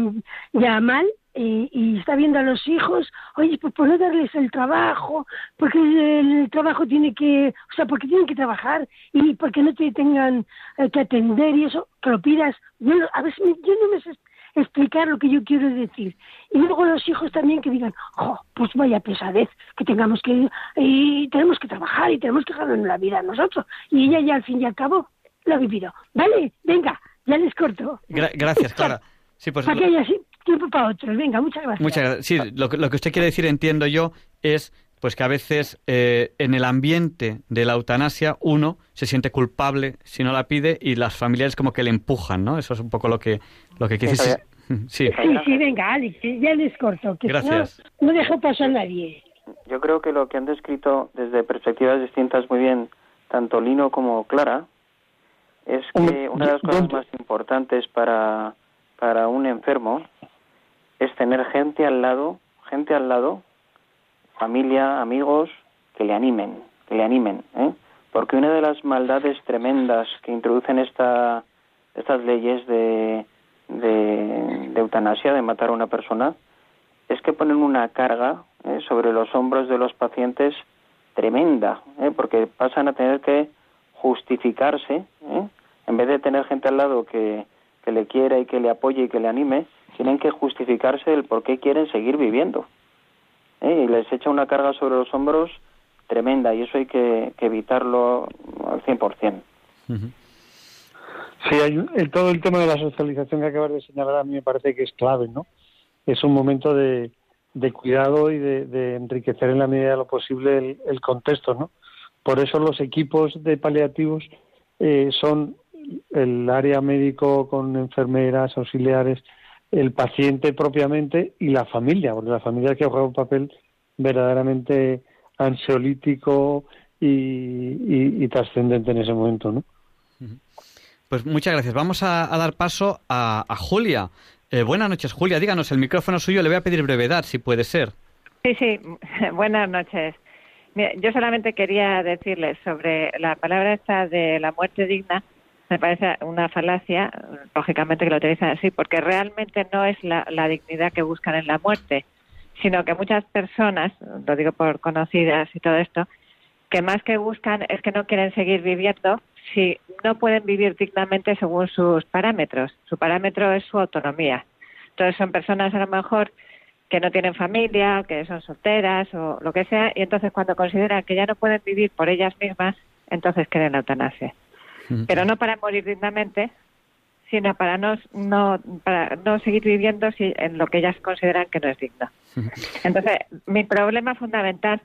ya mal, y, y, está viendo a los hijos, oye, pues por no darles el trabajo, porque el, trabajo tiene que, o sea, porque tienen que trabajar y porque no te tengan eh, que atender y eso, que lo pidas. Yo, a veces yo no me sé explicar lo que yo quiero decir. Y luego los hijos también que digan, oh, pues vaya pesadez, que tengamos que, y tenemos que trabajar y tenemos que ganarnos la vida nosotros. Y ella ya al fin y al cabo lo ha vivido. Vale, venga, ya les corto. Gra gracias, Clara. Sí, pues, para que haya tiempo para otros. Venga, muchas gracias. Muchas gracias. Sí, lo que, lo que usted quiere decir, entiendo yo, es pues que a veces eh, en el ambiente de la eutanasia uno se siente culpable si no la pide y las familiares como que le empujan, ¿no? Eso es un poco lo que lo que decir. Sí. sí, sí, venga, Alex, ya les corto. Que Gracias. No, no dejo paso a nadie. Yo creo que lo que han descrito desde perspectivas distintas muy bien, tanto Lino como Clara, es que una de las cosas más importantes para, para un enfermo es tener gente al lado, gente al lado, familia, amigos, que le animen, que le animen, ¿eh? Porque una de las maldades tremendas que introducen esta, estas leyes de, de, eutanasia, de matar a una persona, es que ponen una carga ¿eh? sobre los hombros de los pacientes tremenda, ¿eh? porque pasan a tener que justificarse, ¿eh? en vez de tener gente al lado que, que le quiera y que le apoye y que le anime, tienen que justificarse el por qué quieren seguir viviendo. ¿eh? Y les echa una carga sobre los hombros tremenda y eso hay que, que evitarlo al 100%. Uh -huh. Sí, hay el, todo el tema de la socialización que acabas de señalar a mí me parece que es clave, ¿no? Es un momento de, de cuidado y de, de, enriquecer en la medida de lo posible el, el, contexto, ¿no? Por eso los equipos de paliativos eh, son el área médico con enfermeras, auxiliares, el paciente propiamente y la familia, porque la familia que juega un papel verdaderamente ansiolítico y, trascendente en ese momento, ¿no? Pues muchas gracias. Vamos a, dar paso a, Julia. Eh, buenas noches, Julia. Díganos, el micrófono suyo. Le voy a pedir brevedad, si puede ser. Sí, sí. Buenas noches. yo solamente quería decirles sobre la palabra esta de la muerte digna. Me parece una falacia, lógicamente que lo utilizan así, porque realmente no es la dignidad que buscan en la muerte sino que muchas personas, lo digo por conocidas y todo esto, que más que buscan es que no quieren seguir viviendo si no pueden vivir dignamente según sus parámetros. Su parámetro es su autonomía. Entonces son personas a lo mejor que no tienen familia, que son solteras o lo que sea, y entonces cuando consideran que ya no pueden vivir por ellas mismas, entonces quieren eutanasia. Pero no para morir dignamente, sino para no, no, para no seguir viviendo si, en lo que ellas consideran que no es digno. Entonces, mi problema fundamental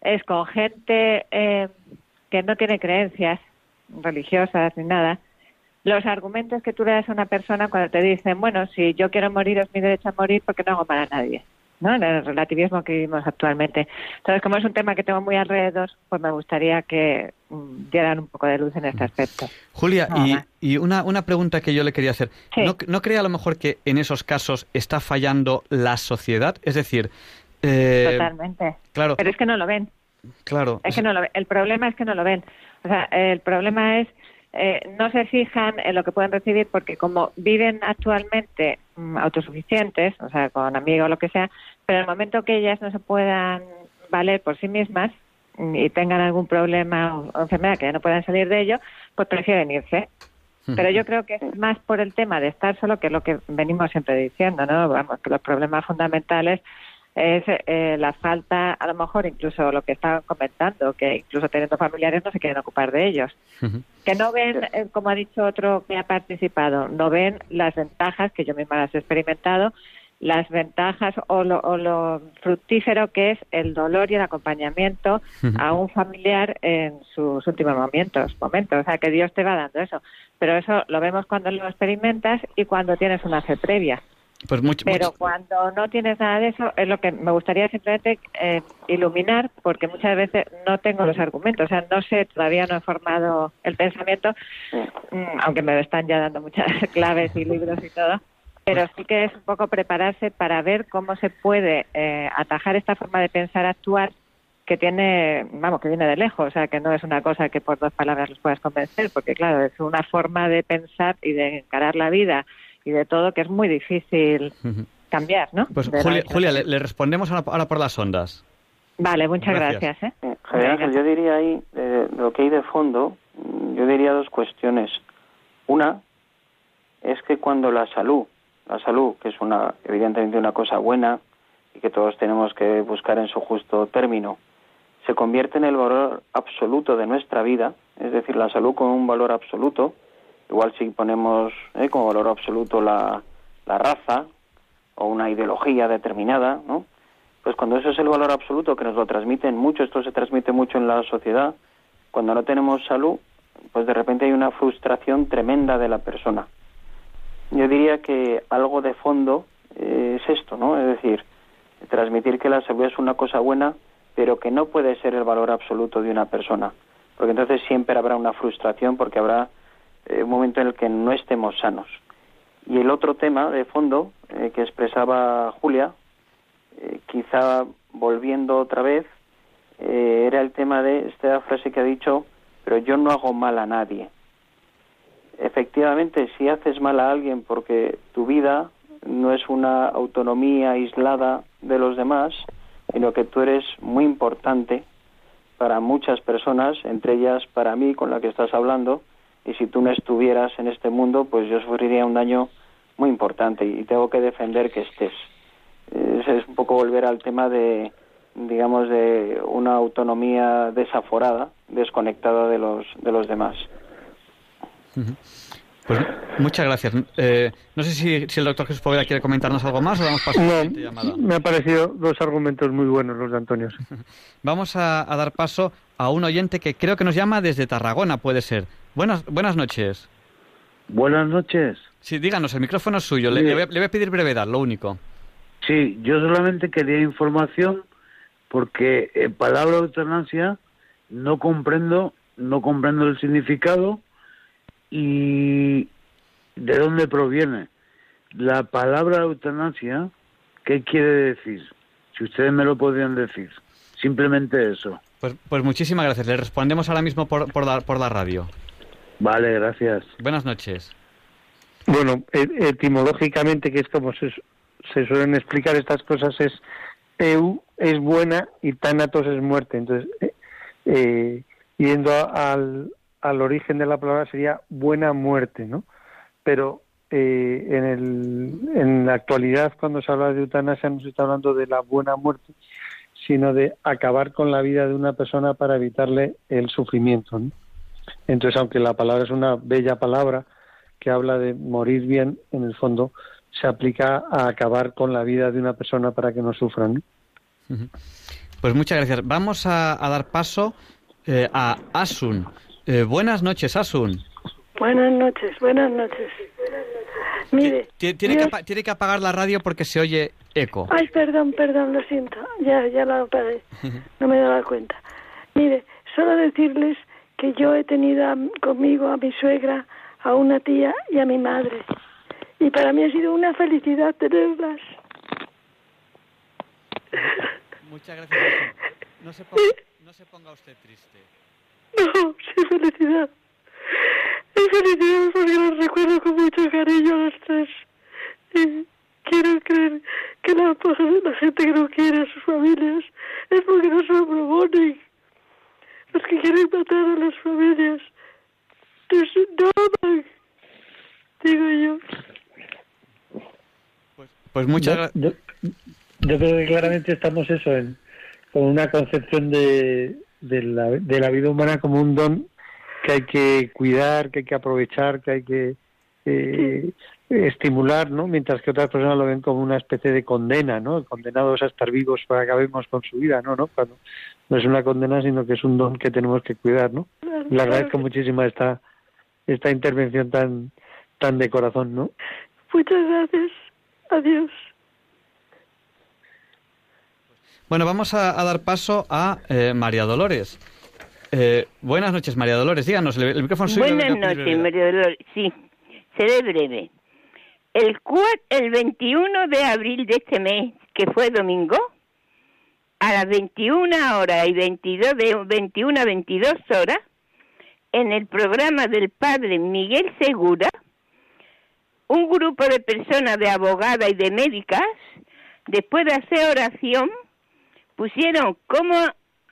es con gente eh, que no tiene creencias religiosas ni nada, los argumentos que tú le das a una persona cuando te dicen, bueno, si yo quiero morir es mi derecho a morir porque no hago mal a nadie. ¿No? en el relativismo que vivimos actualmente. Entonces, como es un tema que tengo muy alrededor, pues me gustaría que mm, dieran un poco de luz en este aspecto. Julia, y, una, una, pregunta que yo le quería hacer. ¿No, ¿No, cree a lo mejor que en esos casos está fallando la sociedad? Es decir... Eh, Totalmente. Claro. Pero es que no lo ven. Claro. Es que no lo ven. El problema es que no lo ven. O sea, el problema es eh, no se fijan en lo que pueden recibir porque como viven actualmente mm, autosuficientes, o sea, con amigos o lo que sea, pero en el momento que ellas no se puedan valer por sí mismas mm, y tengan algún problema o, enfermedad que ya no puedan salir de ello, pues prefieren irse. Pero yo creo que es más por el tema de estar solo que lo que venimos siempre diciendo, ¿no? Vamos, que los problemas fundamentales es eh, la falta, a lo mejor incluso lo que estaban comentando, que incluso teniendo familiares no se quieren ocupar de ellos. Que no ven, eh, como ha dicho otro que ha participado, no ven las ventajas, que yo misma las he experimentado, las ventajas o lo, fructífero que es el dolor y el acompañamiento a un familiar en sus últimos momentos, momentos. O sea, que Dios te va dando eso. Pero eso lo vemos cuando lo experimentas y cuando tienes una fe previa. Pues Pero cuando no tienes nada de eso, es lo que me gustaría simplemente eh, iluminar, porque muchas veces no tengo los argumentos, o sea, no sé, todavía no he formado el pensamiento, mm, aunque me están ya dando muchas claves y libros y todo, pero sí que es un poco prepararse para ver cómo se puede eh, atajar esta forma de pensar, actuar, que tiene, vamos, que viene de lejos, o sea, que no es una cosa que por dos palabras los puedas convencer, porque claro, es una forma de pensar y de encarar la vida y de todo que es muy difícil cambiar, ¿no? Pues Julia, le, respondemos ahora, por las ondas. Vale, muchas gracias. ¿eh? eh yo diría ahí, lo que hay de fondo, yo diría dos cuestiones. Una es que cuando la salud, la salud, que es una evidentemente una cosa buena y que todos tenemos que buscar en su justo término, se convierte en el valor absoluto de nuestra vida, es decir, la salud con un valor absoluto, Igual si ponemos eh, como valor absoluto la, la raza o una ideología determinada, ¿no? Pues cuando eso es el valor absoluto que nos lo transmiten mucho, esto se transmite mucho en la sociedad, cuando no tenemos salud, pues de repente hay una frustración tremenda de la persona. Yo diría que algo de fondo eh, es esto, ¿no? Es decir, transmitir que la salud es una cosa buena, pero que no puede ser el valor absoluto de una persona, porque entonces siempre habrá una frustración porque habrá eh, un momento en el que no estemos sanos. Y el otro tema de fondo eh, que expresaba Julia, eh, quizá volviendo otra vez, era el tema de esta frase que ha dicho, pero yo no hago mal a nadie. Efectivamente, si haces mal a alguien porque tu vida no es una autonomía aislada de los demás, sino que tú eres muy importante para muchas personas, entre ellas para mí con la que estás hablando, y si tú no estuvieras en este mundo, pues yo sufriría un daño muy importante y tengo que defender que estés. Es, un poco volver al tema de, digamos, de una autonomía desaforada, desconectada de los, de los demás. Pues muchas gracias. Eh, no sé si, si, el doctor Jesús Poveda quiere comentarnos algo más o damos paso a la llamada. Me ha parecido dos argumentos muy buenos los de Antonio. Vamos a, dar paso a un oyente que creo que nos llama desde Tarragona, puede ser. Buenas, buenas noches. Buenas noches. Sí, díganos, el micrófono es suyo. Le, voy a, pedir brevedad, lo único. Sí, yo solamente quería información porque en palabra eutanasia no comprendo, no comprendo el significado y de dónde proviene. La palabra eutanasia, ¿qué quiere decir? Si ustedes me lo podrían decir. Simplemente eso. Pues, pues muchísimas gracias. Le respondemos ahora mismo por, por, la, por la radio. Vale, gracias. Buenas noches. Bueno, e, etimológicamente, que es como se, se suelen explicar estas cosas, es eu es buena y tanatos es muerte. Entonces, eh, eh yendo al, al origen de la palabra sería buena muerte, ¿no? Pero eh, en, el, en la actualidad, cuando se habla de eutanasia, no se está hablando de la buena muerte, sino de acabar con la vida de una persona para evitarle el sufrimiento. Entonces, aunque la palabra es una bella palabra que habla de morir bien, en el fondo se aplica a acabar con la vida de una persona para que no sufran. Pues muchas gracias. Vamos a, dar paso eh, a Asun. Eh, buenas noches, Asun. Buenas noches, buenas noches. Mire, tiene, que, tiene que apagar la radio porque se oye eco. Ay, perdón, perdón, lo siento. Ya, ya lo apagué. No me daba cuenta. Mire, solo decirles que yo he tenido conmigo a mi suegra, a una tía y a mi madre. Y para mí ha sido una felicidad tenerlas. Muchas gracias. No se ponga, no se ponga usted triste. No, sí, felicidad. Es felicidad porque las recuerdo con mucho cariño a las tres. Y quiero creer que la, la gente que no quiere a sus familias es porque no se lo proponen. Los que quieren matar a las familias no digo yo. Pues, pues muchas yo, yo, creo que claramente estamos eso, en, con una concepción de, de, la, de la vida humana como un don que hay que cuidar, que hay que aprovechar, que hay que eh, estimular, ¿no? Mientras que otras personas lo ven como una especie de condena, ¿no? Condenados a estar vivos para que acabemos con su vida, ¿no? ¿no? Cuando no es una condena, sino que es un don que tenemos que cuidar, ¿no? Le agradezco muchísimo esta esta intervención tan tan de corazón, ¿no? Muchas gracias. Adiós. Bueno, vamos a, dar paso a eh, María Dolores. Eh, buenas noches, María Dolores. Díganos, el, micrófono suyo. Buenas noches, María Dolores. Sí, seré breve. El, el 21 de abril de este mes, que fue domingo, a las 21 horas y 22 de 21 a 22 horas, en el programa del padre Miguel Segura, un grupo de personas de abogadas y de médicas, después de hacer oración, pusieron cómo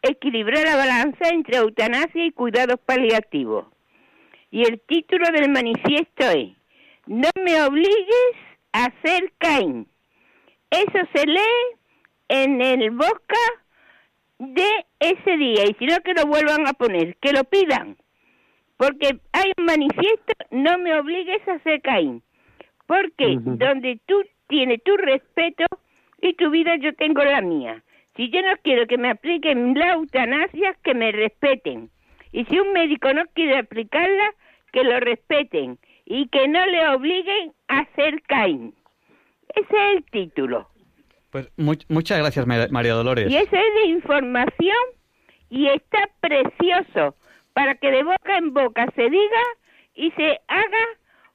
equilibrar la balanza entre eutanasia y cuidados paliativos. Y el título del manifiesto es, no me obligues a ser Caín. Eso se lee en el boca de ese día, y si no que lo vuelvan a poner, que lo pidan, porque hay un manifiesto, no me obligues a ser Caín, porque donde tú tienes tu respeto y tu vida, yo tengo la mía. Si yo no quiero que me apliquen la eutanasia, que me respeten. Y si un médico no quiere aplicarla, que lo respeten y que no le obliguen a ser Caín. Ese es el título. Pues muchas gracias, María Dolores. Y esa es la información y está precioso para que de boca en boca se diga y se haga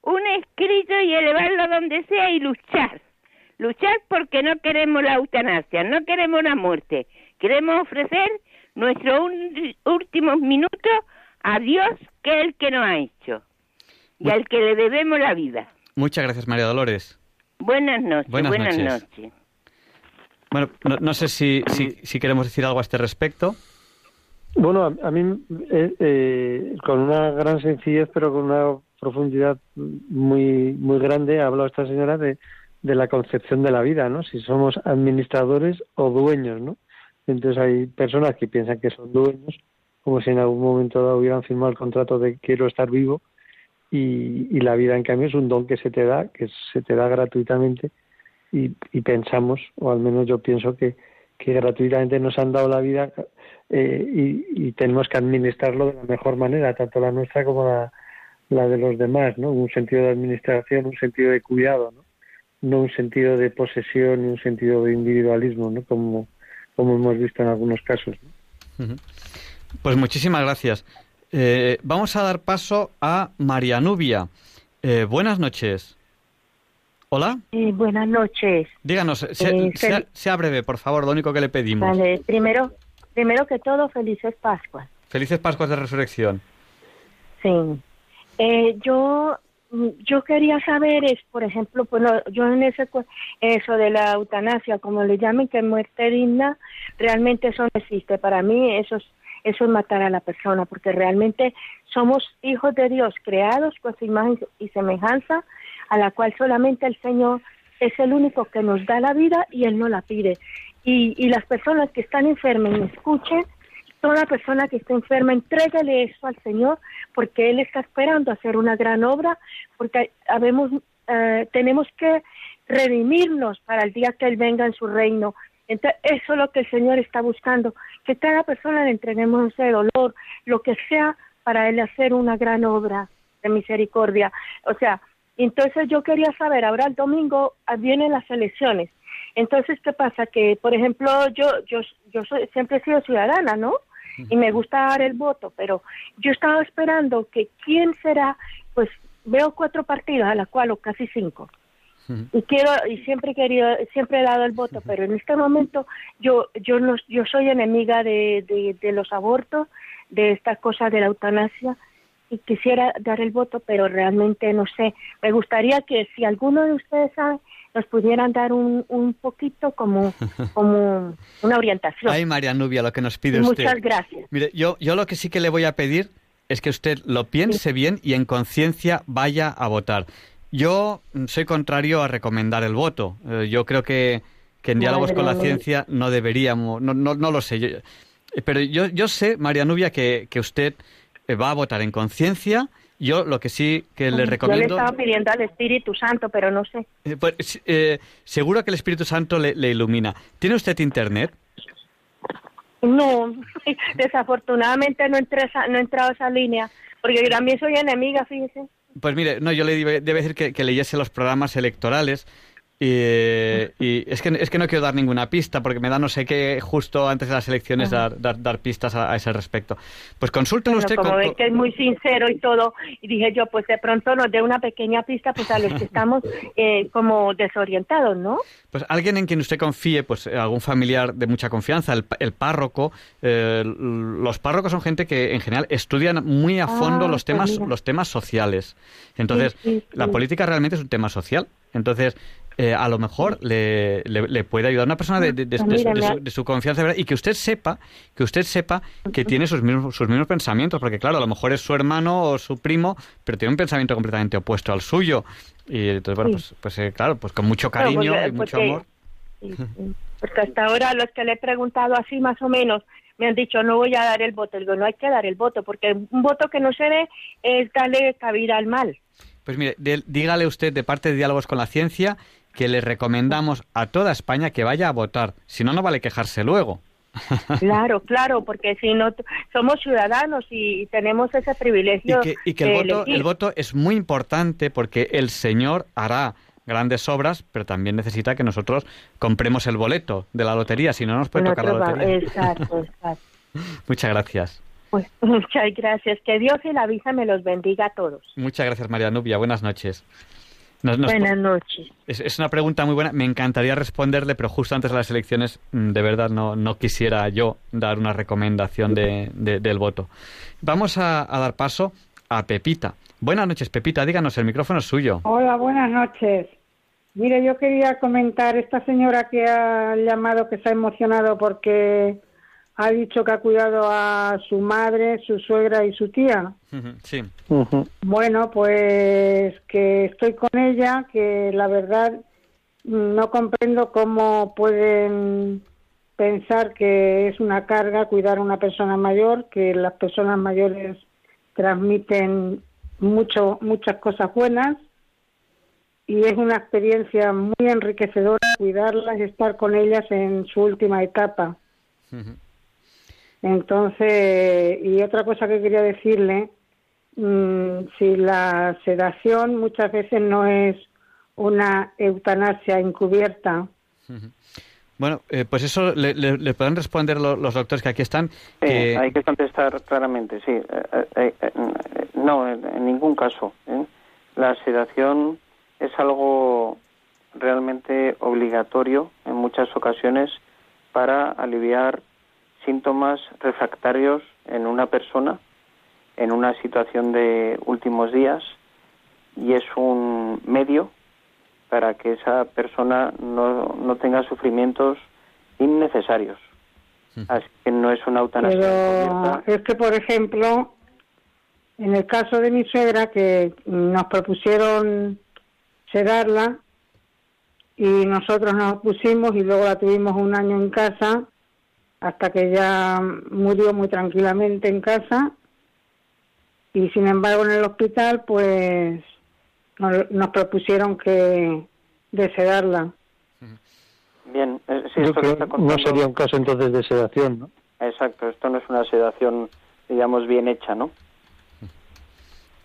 un escrito y elevarlo donde sea y luchar. Luchar porque no queremos la eutanasia, no queremos la muerte. Queremos ofrecer nuestros últimos minutos a Dios, que es el que nos ha hecho y al que le debemos la vida. Muchas gracias, María Dolores. Buenas noches. Buenas, noches. Bueno, no, sé si, si, queremos decir algo a este respecto. Bueno, a, mí, eh, eh, con una gran sencillez, pero con una profundidad muy muy grande, ha hablado esta señora de, de la concepción de la vida, ¿no? Si somos administradores o dueños, ¿no? Entonces hay personas que piensan que son dueños, como si en algún momento dado hubieran firmado el contrato de quiero estar vivo y, la vida en cambio es un don que se te da, que se te da gratuitamente y, pensamos, o al menos yo pienso que, que gratuitamente nos han dado la vida eh, y, tenemos que administrarlo de la mejor manera, tanto la nuestra como la, la de los demás, ¿no? Un sentido de administración, un sentido de cuidado, ¿no? No un sentido de posesión ni un sentido de individualismo, ¿no? Como, como hemos visto en algunos casos. Pues muchísimas gracias. Eh, vamos a dar paso a María Nubia. Eh, buenas noches. Hola. Eh, buenas noches. Díganos, sea, breve, por favor, lo único que le pedimos. Vale, primero, primero que todo, felices Pascuas. Felices Pascuas de Resurrección. Sí. yo yo quería saber es, por ejemplo, pues yo en ese eso de la eutanasia, como le llamen, que muerte digna, realmente eso no existe. Para mí eso es eso es matar a la persona, porque realmente somos hijos de Dios, creados con su imagen y semejanza, a la cual solamente el Señor es el único que nos da la vida y Él no la pide. Y, y las personas que están enfermas, escuchen, toda persona que esté enferma, entrégale eso al Señor, porque Él está esperando hacer una gran obra, porque habemos, eh, tenemos que redimirnos para el día que Él venga en su reino. Entonces, eso es lo que el Señor está buscando, que cada persona le entreguemos ese dolor, lo que sea, para Él hacer una gran obra de misericordia. O sea, entonces yo quería saber, ahora el domingo vienen las elecciones. Entonces, ¿qué pasa? Que, por ejemplo, yo, yo, yo soy, siempre he sido ciudadana, ¿no? Y me gusta dar el voto, pero yo estaba esperando que quién será, pues veo cuatro partidos, a la cual o casi cinco. Y quiero y siempre he querido siempre he dado el voto pero en este momento yo yo no yo soy enemiga de, de, los abortos de esta cosa de la eutanasia y quisiera dar el voto pero realmente no sé. Me gustaría que si alguno de ustedes sabe nos pudieran dar un, un poquito como, como una orientación. Ay, María Nubia, lo que nos pide usted. Muchas gracias. Mire, yo, yo lo que sí que le voy a pedir es que usted lo piense bien y en conciencia vaya a votar. Yo soy contrario a recomendar el voto. Eh, yo creo que, en diálogos con la ciencia no deberíamos, no, no, no lo sé. pero yo, yo sé, María Nubia, que, que usted eh, va a votar en conciencia. Yo lo que sí que le recomiendo... Yo le estaba pidiendo al Espíritu Santo, pero no sé. Eh, pues, seguro que el Espíritu Santo le, le, ilumina. ¿Tiene usted internet? No, desafortunadamente no, entré no he entrado a esa línea, porque yo también soy enemiga, fíjese. Pues mire, no, yo le debe decir que, que leyese los programas electorales y, es, que, es que no quiero dar ninguna pista porque me da no sé qué justo antes de las elecciones dar, dar, pistas a, ese respecto. Pues consulten usted. Como ve que es muy sincero y todo, y dije yo, pues de pronto nos dé una pequeña pista pues a los que estamos eh, como desorientados, ¿no? Pues alguien en quien usted confíe, pues algún familiar de mucha confianza, el, el párroco. Eh, los párrocos son gente que en general estudian muy a fondo ah, los, pues temas, los temas sociales. Entonces, la política realmente es un tema social. Entonces, eh, a lo mejor le, le, puede ayudar una persona de, de, su, confianza y que usted sepa que usted sepa que tiene sus mismos, sus mismos pensamientos, porque claro, a lo mejor es su hermano o su primo, pero tiene un pensamiento completamente opuesto al suyo. Y entonces, bueno, pues, pues eh, claro, pues con mucho cariño y mucho amor. Porque hasta ahora los que le he preguntado así más o menos me han dicho no voy a dar el voto. Digo, no hay que dar el voto, porque un voto que no se dé es darle cabida al mal. Pues mire, dígale usted de parte de Diálogos con la Ciencia que le recomendamos a toda España que vaya a votar. Si no, no vale quejarse luego. Claro, claro, porque si no somos ciudadanos y tenemos ese privilegio. Y que, el, voto, el voto es muy importante porque el Señor hará grandes obras, pero también necesita que nosotros compremos el boleto de la lotería, si no nos puede tocar la lotería. Exacto, exacto. Muchas gracias. Pues muchas gracias. Que Dios y la visa me los bendiga a todos. Muchas gracias, María Nubia. Buenas noches. Buenas noches. Es, una pregunta muy buena. Me encantaría responderle, pero justo antes de las elecciones, mm, de verdad, no, no quisiera yo dar una recomendación de, del voto. Vamos a, dar paso a Pepita. Buenas noches, Pepita. Díganos, el micrófono es suyo. Hola, buenas noches. Mire, yo quería comentar, esta señora que ha llamado, que se ha emocionado porque ha dicho que ha cuidado a su madre, su suegra y su tía. Sí. Bueno, pues que estoy con ella, que la verdad no comprendo cómo pueden pensar que es una carga cuidar a una persona mayor, que las personas mayores transmiten mucho, muchas cosas buenas y es una experiencia muy enriquecedora cuidarlas y estar con ellas en su última etapa. Entonces, y otra cosa que quería decirle, mm, si la sedación muchas veces no es una eutanasia encubierta. Bueno, eh, pues eso le, le, pueden responder los doctores que aquí están. hay que contestar claramente, sí. Eh, eh, no, en, ningún caso. La sedación es algo realmente obligatorio en muchas ocasiones para aliviar síntomas refractarios en una persona en una situación de últimos días y es un medio para que esa persona no, no tenga sufrimientos innecesarios. Así que no es una eutanasia. Pero es que, por ejemplo, en el caso de mi suegra, que nos propusieron sedarla y nosotros nos pusimos y luego la tuvimos un año en casa hasta que ya murió muy tranquilamente en casa y sin embargo en el hospital pues nos, propusieron que de sedarla. Bien, eh, no sería un caso entonces de sedación, ¿no? Exacto, esto no es una sedación, digamos, bien hecha, ¿no?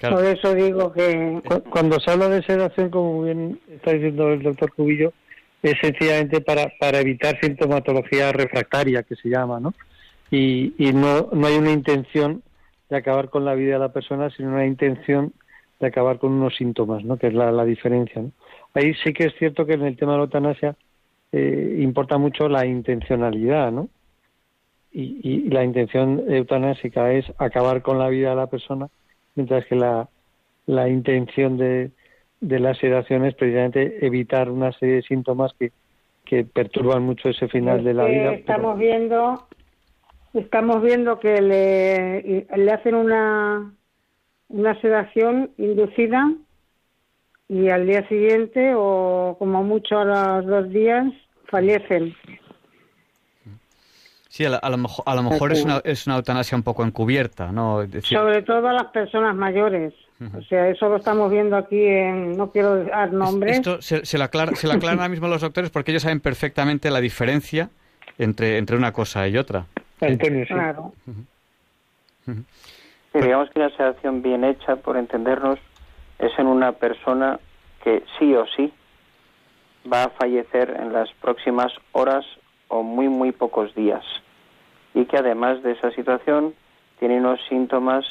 Por eso digo que... Cuando se habla de sedación, como bien está diciendo el doctor Cubillo, es sencillamente para, para evitar sintomatología refractaria, que se llama, ¿no? Y, y no, no hay una intención de acabar con la vida de la persona, sino una intención de acabar con unos síntomas, ¿no? que es la, la diferencia. ¿no? Ahí sí que es cierto que en el tema de la eutanasia eh, importa mucho la intencionalidad, ¿no? Y, y, la intención eutanásica es acabar con la vida de la persona, mientras que la, la intención de, de la sedación es precisamente evitar una serie de síntomas que, que perturban mucho ese final de la vida. Estamos viendo, estamos viendo que le, le hacen una una sedación inducida y al día siguiente o como mucho a los dos días fallecen. Sí, a, lo mejor, a lo mejor es, una, es una eutanasia un poco encubierta, ¿no? Sobre todo a las personas mayores. O sea, eso lo estamos viendo aquí en... No quiero dar nombres. Esto se, se, lo aclara, se aclaran ahora mismo los doctores porque ellos saben perfectamente la diferencia entre, entre una cosa y otra. Antonio, sí. Claro digamos que una sedación bien hecha, por entendernos, es en una persona que sí o sí va a fallecer en las próximas horas o muy, muy pocos días. Y que además de esa situación tiene unos síntomas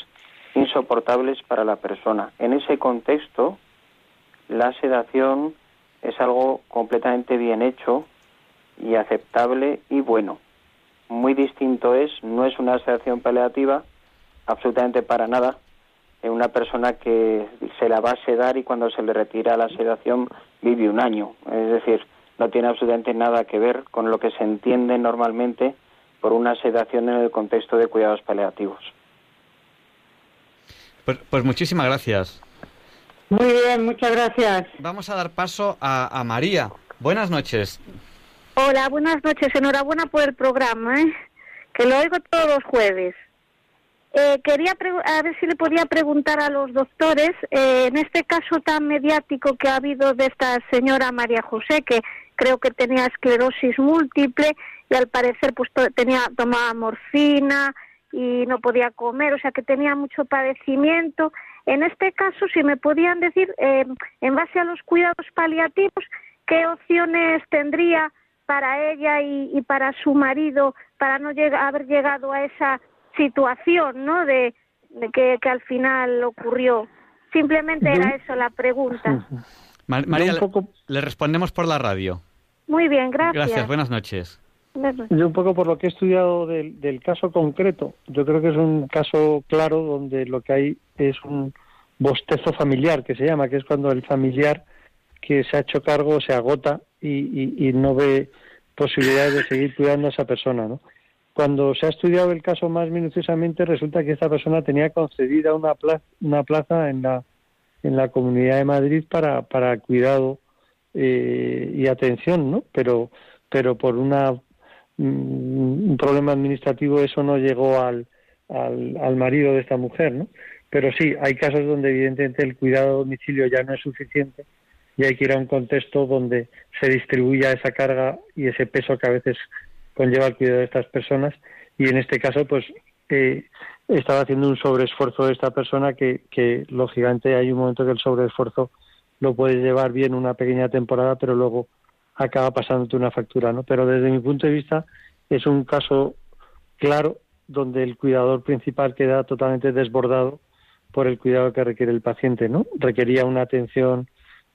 insoportables para la persona. En ese contexto, la sedación es algo completamente bien hecho y aceptable y bueno. Muy distinto es, no es una sedación paliativa, absolutamente para nada en una persona que se la va a sedar y cuando se le retira la sedación vive un año. Es decir, no tiene absolutamente nada que ver con lo que se entiende normalmente por una sedación en el contexto de cuidados paliativos. Pues, pues muchísimas gracias. Muy bien, muchas gracias. Vamos a dar paso a, María. Buenas noches. Hola, buenas noches. Enhorabuena por el programa, ¿eh? que lo oigo todos los jueves. Eh, quería a ver si le podía preguntar a los doctores, eh, en este caso tan mediático que ha habido de esta señora María José, que creo que tenía esclerosis múltiple y al parecer pues tenía tomaba morfina y no podía comer, o sea que tenía mucho padecimiento. En este caso, si me podían decir, eh, en base a los cuidados paliativos, qué opciones tendría para ella y, y para su marido para no haber llegado a esa situación, ¿no? De, que, al final ocurrió. Simplemente era eso la pregunta. María, le respondemos por la radio. Muy bien, gracias. Gracias, buenas noches. Yo un poco por lo que he estudiado del, caso concreto, yo creo que es un caso claro donde lo que hay es un bostezo familiar, que se llama, que es cuando el familiar que se ha hecho cargo se agota y, y no ve posibilidades de seguir cuidando a esa persona, ¿no? Cuando se ha estudiado el caso más minuciosamente, resulta que esta persona tenía concedida una plaza, una plaza en la en la Comunidad de Madrid para para cuidado eh, y atención, ¿no? Pero pero por una un problema administrativo eso no llegó al, al, al marido de esta mujer, ¿no? Pero sí, hay casos donde evidentemente el cuidado a domicilio ya no es suficiente y hay que ir a un contexto donde se distribuya esa carga y ese peso que a veces conlleva el cuidado de estas personas y en este caso pues eh, estaba haciendo un sobreesfuerzo de esta persona que, que lógicamente hay un momento que el sobreesfuerzo lo puede llevar bien una pequeña temporada, pero luego acaba pasándote una factura, ¿no? Pero desde mi punto de vista es un caso claro donde el cuidador principal queda totalmente desbordado por el cuidado que requiere el paciente, ¿no? Requería una atención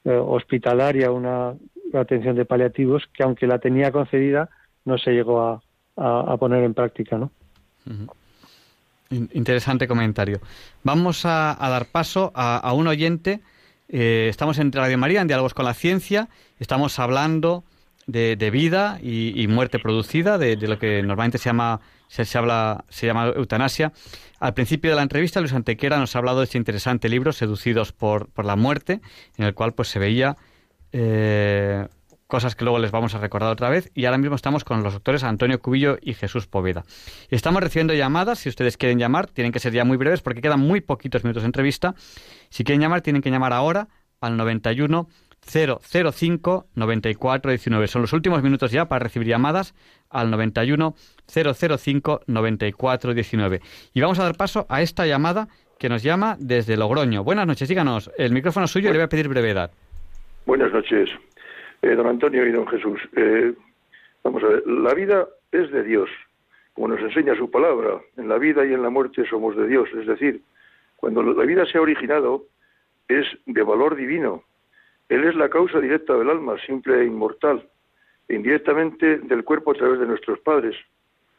eh, hospitalaria, una atención de paliativos que aunque la tenía concedida no se llegó a, a, poner en práctica, ¿no? Interesante comentario. Vamos a, dar paso a, un oyente. Eh, estamos en Radio María, en Diálogos con la Ciencia. Estamos hablando de, vida y, muerte producida, de, lo que normalmente se llama, se, habla, se llama eutanasia. Al principio de la entrevista, Luis Antequera nos ha hablado de este interesante libro, Seducidos por, por la muerte, en el cual pues se veía eh, cosas que luego les vamos a recordar otra vez. Y ahora mismo estamos con los doctores Antonio Cubillo y Jesús Poveda. Estamos recibiendo llamadas, si ustedes quieren llamar, tienen que ser ya muy breves porque quedan muy poquitos minutos de entrevista. Si quieren llamar, tienen que llamar ahora al 91 005 94 19. Son los últimos minutos ya para recibir llamadas al 91 005 94 19. Y vamos a dar paso a esta llamada que nos llama desde Logroño. Buenas noches, díganos. El micrófono suyo y le voy a pedir brevedad. Buenas noches, eh, don Antonio y don Jesús. Eh, vamos a ver, la vida es de Dios, como nos enseña su palabra. En la vida y en la muerte somos de Dios. Es decir, cuando la vida se ha originado, es de valor divino él es la causa directa del alma, simple e inmortal, e indirectamente del cuerpo a través de nuestros padres,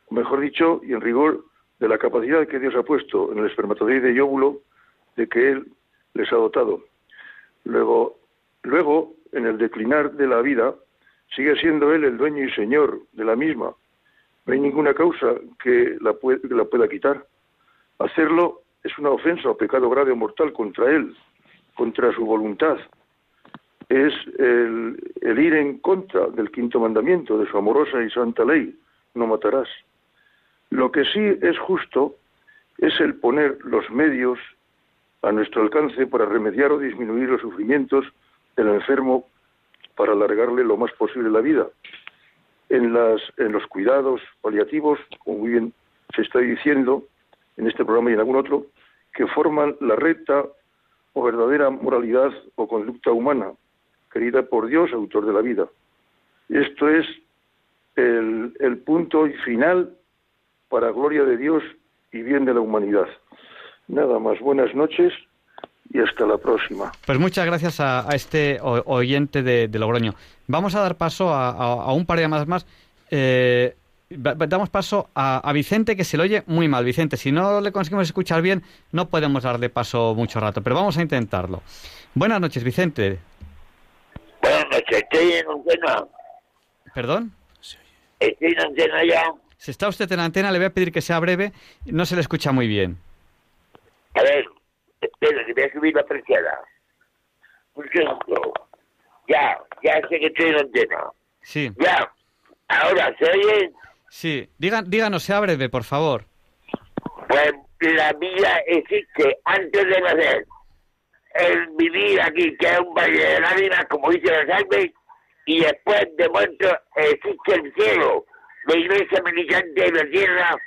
o mejor dicho, y en rigor de la capacidad que Dios ha puesto en el espermatozoide y óvulo de que Él les ha dotado. Luego, luego, en el declinar de la vida, sigue siendo Él el dueño y señor de la misma. No hay ninguna causa que la, que la pueda quitar. Hacerlo es una ofensa o pecado grave o mortal contra Él, contra su voluntad, es el, ir en contra del quinto mandamiento de su amorosa y santa ley, no matarás. Lo que sí es justo es el poner los medios a nuestro alcance para remediar o disminuir los sufrimientos del enfermo para alargarle lo más posible la vida. En, las, en los cuidados paliativos, como muy bien se está diciendo en este programa y en algún otro, que forman la recta o verdadera moralidad o conducta humana, querida por Dios, autor de la vida. Esto es el, el punto final para gloria de Dios y bien de la humanidad. Nada más, buenas noches y hasta la próxima. Pues muchas gracias a, este oyente de, Logroño. Vamos a dar paso a, un par de llamadas más. Eh, damos paso a, Vicente, que se le oye muy mal. Vicente, si no le conseguimos escuchar bien, no podemos darle paso mucho rato, pero vamos a intentarlo. Buenas noches, Vicente. Buenas noches, estoy en antena. ¿Perdón? Estoy en antena ya. Si está usted en antena, le voy a pedir que sea breve. No se le escucha muy bien. A ver, espera, que voy a subir la apreciada. Un segundo. Ya, ya sé que estoy en antena. Sí. Ya. Ahora, ¿se oye? Sí. díganos, sea breve, por favor. Pues la vida existe antes de nacer el vivir aquí, que es un valle de lágrimas, como dice la sangre, y después de muerto existe el cielo, la iglesia militante de la tierra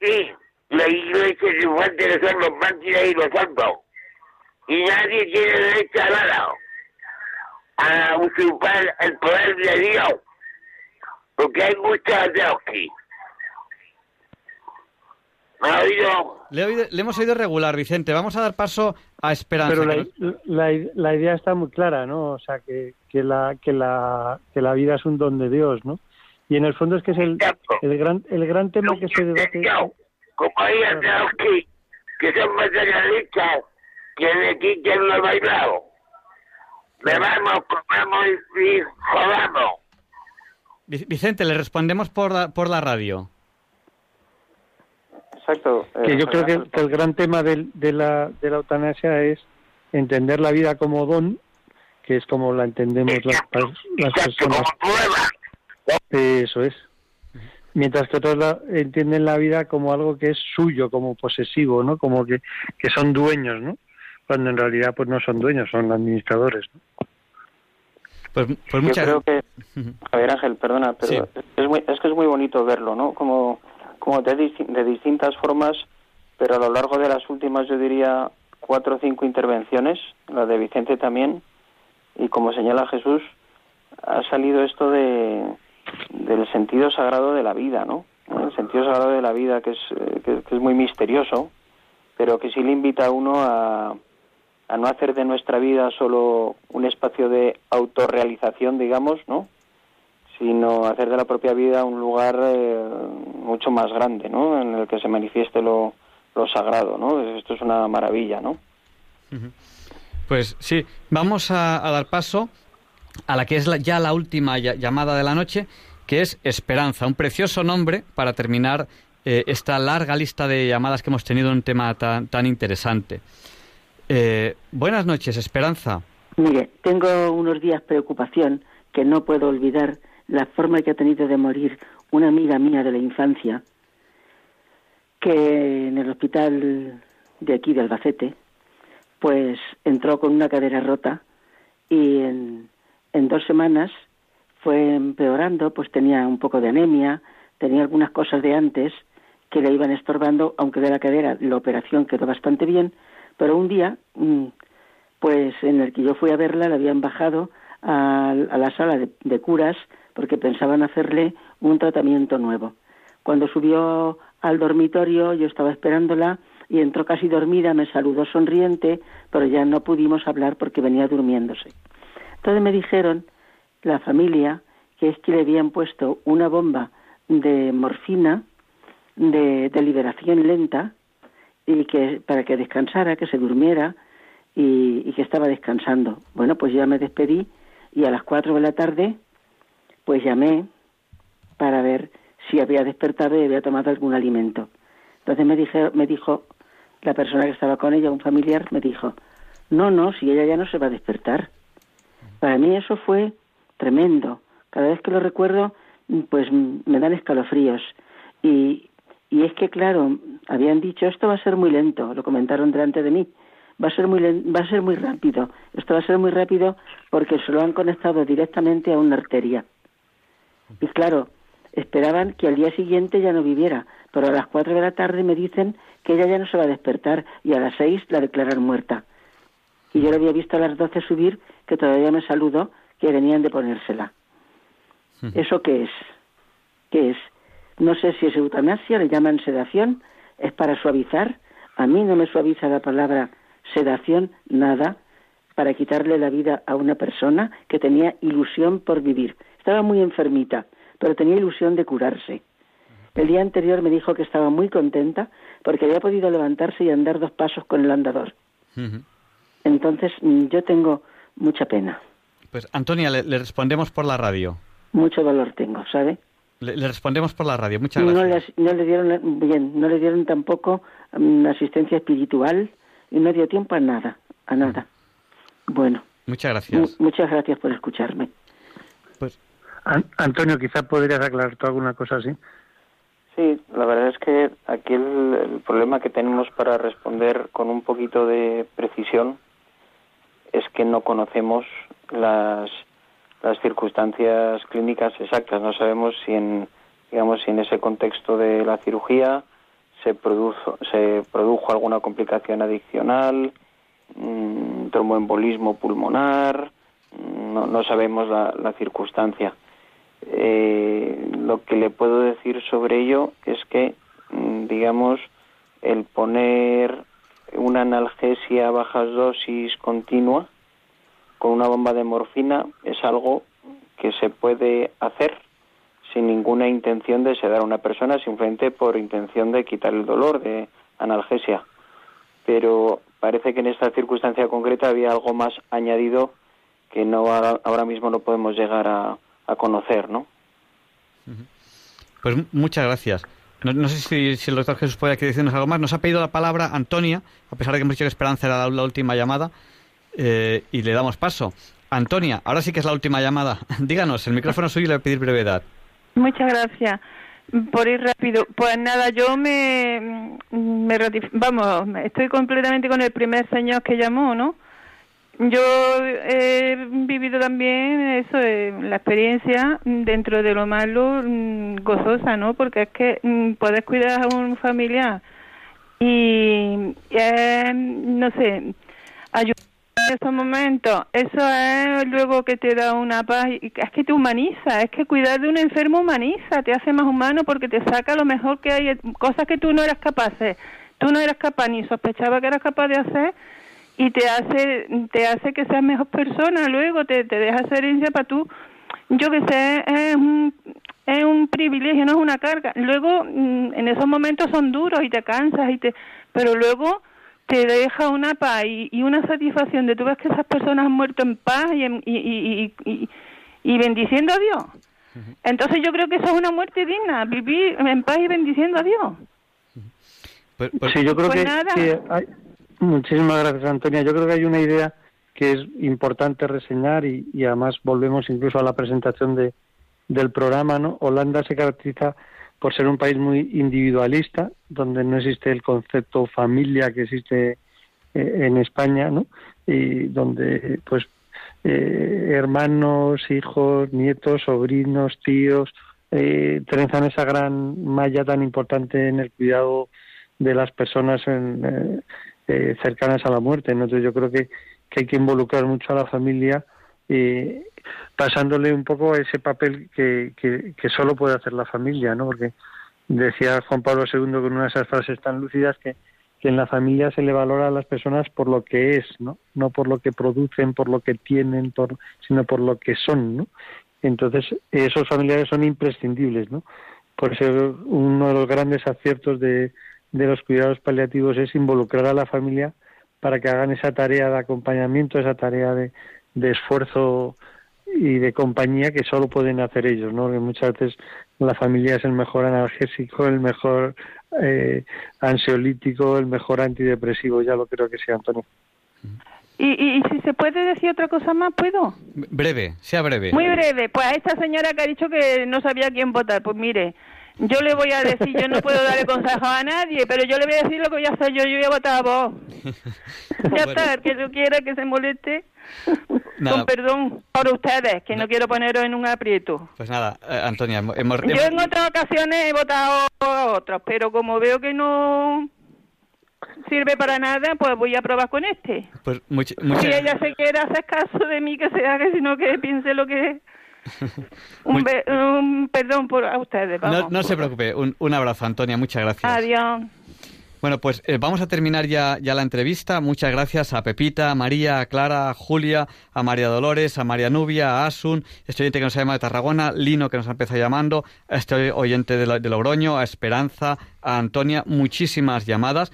y la iglesia triunfante que son los mártires y los santos. Y nadie tiene derecho a nada, a usurpar el poder de Dios, porque hay muchos ateos aquí. Le, hemos oído regular, Vicente. Vamos a dar paso a Esperanza. Pero la, idea está muy clara, ¿no? O sea, que, que, la, que, la, que la vida es un don de Dios, ¿no? Y en el fondo es que es el, el, gran, el gran tema que se debate. Como hay que, que son materialistas, que de aquí que no he bailado. Bebamos, comamos y jodamos. Vicente, le respondemos por por la radio exacto. Que yo creo que, el gran tema de, la, de la eutanasia es entender la vida como don, que es como la entendemos las, las personas. Eso es. Mientras que otros la, entienden la vida como algo que es suyo, como posesivo, ¿no? Como que, que son dueños, ¿no? Cuando en realidad pues no son dueños, son administradores, ¿no? Pues, pues muchas... Yo creo que, a ver Ángel, perdona, pero es, muy, es que es muy bonito verlo, ¿no? Como como de, de distintas formas, pero a lo largo de las últimas, yo diría, cuatro o cinco intervenciones, la de Vicente también, y como señala Jesús, ha salido esto de, del sentido sagrado de la vida, ¿no? El sentido sagrado de la vida, que es, eh, que, es muy misterioso, pero que sí le invita a uno a, a no hacer de nuestra vida solo un espacio de autorrealización, digamos, ¿no? sino hacer de la propia vida un lugar eh, mucho más grande, ¿no? En el que se manifieste lo, lo sagrado, ¿no? Esto es una maravilla, ¿no? Pues sí, vamos a, dar paso a la que es ya la última llamada de la noche, que es Esperanza, un precioso nombre para terminar eh, esta larga lista de llamadas que hemos tenido en un tema tan, tan interesante. Eh, buenas noches, Esperanza. Mire, tengo unos días preocupación que no puedo olvidar la forma que ha tenido de morir una amiga mía de la infancia, que en el hospital de aquí de Albacete, pues entró con una cadera rota y en, en dos semanas fue empeorando, pues tenía un poco de anemia, tenía algunas cosas de antes que le iban estorbando, aunque de la cadera la operación quedó bastante bien, pero un día, mm, pues en el que yo fui a verla, la habían bajado a, la sala de curas porque pensaban hacerle un tratamiento nuevo. Cuando subió al dormitorio yo estaba esperándola y entró casi dormida, me saludó sonriente, pero ya no pudimos hablar porque venía durmiéndose. Entonces me dijeron, la familia, que es que le habían puesto una bomba de morfina de, liberación lenta y que para que descansara, que se durmiera y, que estaba descansando. Bueno, pues ya me despedí y a las cuatro de la tarde pues llamé para ver si había despertado y había tomado algún alimento. Entonces me, dije, me dijo la persona que estaba con ella, un familiar, me dijo, no, no, si ella ya no se va a despertar. Para mí eso fue tremendo. Cada vez que lo recuerdo, pues me dan escalofríos. Y, y es que, claro, habían dicho, esto va a ser muy lento, lo comentaron delante de mí, va a ser muy, va a ser muy rápido. Esto va a ser muy rápido porque se lo han conectado directamente a una arteria. Y claro, esperaban que al día siguiente ya no viviera, pero a las cuatro de la tarde me dicen que ella ya no se va a despertar y a las seis la declaran muerta. Y yo la había visto a las doce subir, que todavía me saludó, que venían de ponérsela. ¿Eso qué es? ¿Qué es? No sé si es eutanasia, le llaman sedación, es para suavizar. A mí no me suaviza la palabra sedación, nada, para quitarle la vida a una persona que tenía ilusión por vivir. Estaba muy enfermita, pero tenía ilusión de curarse. El día anterior me dijo que estaba muy contenta porque había podido levantarse y andar dos pasos con el andador. Entonces mm, yo tengo mucha pena. Pues Antonia, le, respondemos por la radio. Mucho dolor tengo, ¿sabe? Le, respondemos por la radio. Muchas gracias. No le, dieron bien, no le dieron tampoco mm, asistencia espiritual y no dio tiempo a nada, a nada. Bueno. Muchas gracias. muchas gracias por escucharme. Pues Antonio, quizás podrías aclarar tú alguna cosa así. Sí, la verdad es que aquí el, problema que tenemos para responder con un poquito de precisión es que no conocemos las, las circunstancias clínicas exactas. No sabemos si en, digamos, si en ese contexto de la cirugía se produjo, se produjo alguna complicación adicional, un tromboembolismo pulmonar, no, no sabemos la, la circunstancia. Eh, lo que le puedo decir sobre ello es que, mm, digamos, el poner una analgesia a bajas dosis continua con una bomba de morfina es algo que se puede hacer sin ninguna intención de sedar a una persona, simplemente por intención de quitar el dolor de analgesia. Pero parece que en esta circunstancia concreta había algo más añadido que no ahora mismo no podemos llegar a, a conocer, ¿no? Pues muchas gracias. No, sé si, el doctor Jesús puede decirnos algo más. Nos ha pedido la palabra Antonia, a pesar de que hemos dicho que Esperanza era la, última llamada, eh, y le damos paso. Antonia, ahora sí que es la última llamada. Díganos, el micrófono suyo y le voy a pedir brevedad. Muchas gracias. Por ir rápido. Pues nada, yo me, me vamos, estoy completamente con el primer señor que llamó, ¿no? Yo he vivido también eso, eh, la experiencia dentro de lo malo mm, gozosa, ¿no? Porque es que mm, puedes cuidar a un familiar y, eh, no sé, ayudar en esos momentos, eso es luego que te da una paz, es que te humaniza, es que cuidar de un enfermo humaniza, te hace más humano porque te saca lo mejor que hay, cosas que tú no eras capaz tú no eras capaz ni sospechaba que eras capaz de hacer y te hace te hace que seas mejor persona luego te, te deja herencia para tú. Yo que sé es un es un privilegio no es una carga. Luego mm, en esos momentos son duros y te cansas y te pero luego te deja una paz y, una satisfacción de tú ves que esas personas han muerto en paz y, y, y, y bendiciendo a Dios. Entonces yo creo que eso es una muerte digna vivir en paz y bendiciendo a Dios. Pues, pues sí yo creo pues que, hay, Muchísimas gracias, Antonia. Yo creo que hay una idea que es importante reseñar y, además volvemos incluso a la presentación de, del programa. ¿no? Holanda se caracteriza por ser un país muy individualista, donde no existe el concepto familia que existe eh, en España, ¿no? y donde pues eh, hermanos, hijos, nietos, sobrinos, tíos eh, trenzan esa gran malla tan importante en el cuidado de las personas en, eh, eh, cercanas a la muerte. Entonces yo creo que, hay que involucrar mucho a la familia eh, pasándole un poco ese papel que, que, solo puede hacer la familia, ¿no? Porque decía Juan Pablo II con una de esas frases tan lúcidas que, que en la familia se le valora a las personas por lo que es, ¿no? No por lo que producen, por lo que tienen, por, sino por lo que son, ¿no? Entonces, esos familiares son imprescindibles, ¿no? Por eso uno de los grandes aciertos de, de los cuidados paliativos es involucrar a la familia para que hagan esa tarea de acompañamiento, esa tarea de, esfuerzo y de compañía que solo pueden hacer ellos, ¿no? Que muchas veces la familia es el mejor analgésico, el mejor eh, ansiolítico, el mejor antidepresivo, ya lo creo que sea, Antonio. Y, y, si se puede decir otra cosa más, ¿puedo? Breve, sea breve. Muy breve. Pues a esta señora que ha dicho que no sabía quién votar, pues mire, yo le voy a decir, yo no puedo darle consejo a nadie, pero yo le voy a decir lo que voy a hacer yo, yo voy a votar a vos. ya está, el que yo quiera que se moleste. Con perdón por ustedes, que no quiero poneros en un aprieto. Pues nada, eh, Antonia, hemos, Yo en otras ocasiones he votado a otros, pero como veo que no sirve para nada, pues voy a probar con este. Pues much, Si ella se quiere hacer caso de mí, que se haga, sino que piense lo que un, perdón por a ustedes. No, se preocupe. Un, abrazo, Antonia. Muchas gracias. Adiós. Bueno, pues eh, vamos a terminar ya, ya la entrevista. Muchas gracias a Pepita, a María, a Clara, a Julia, a María Dolores, a María Nubia, a Asun, este oyente que nos ha llamado de Tarragona, Lino que nos ha empezado llamando, a este oyente de, de Logroño, a Esperanza, a Antonia. Muchísimas llamadas.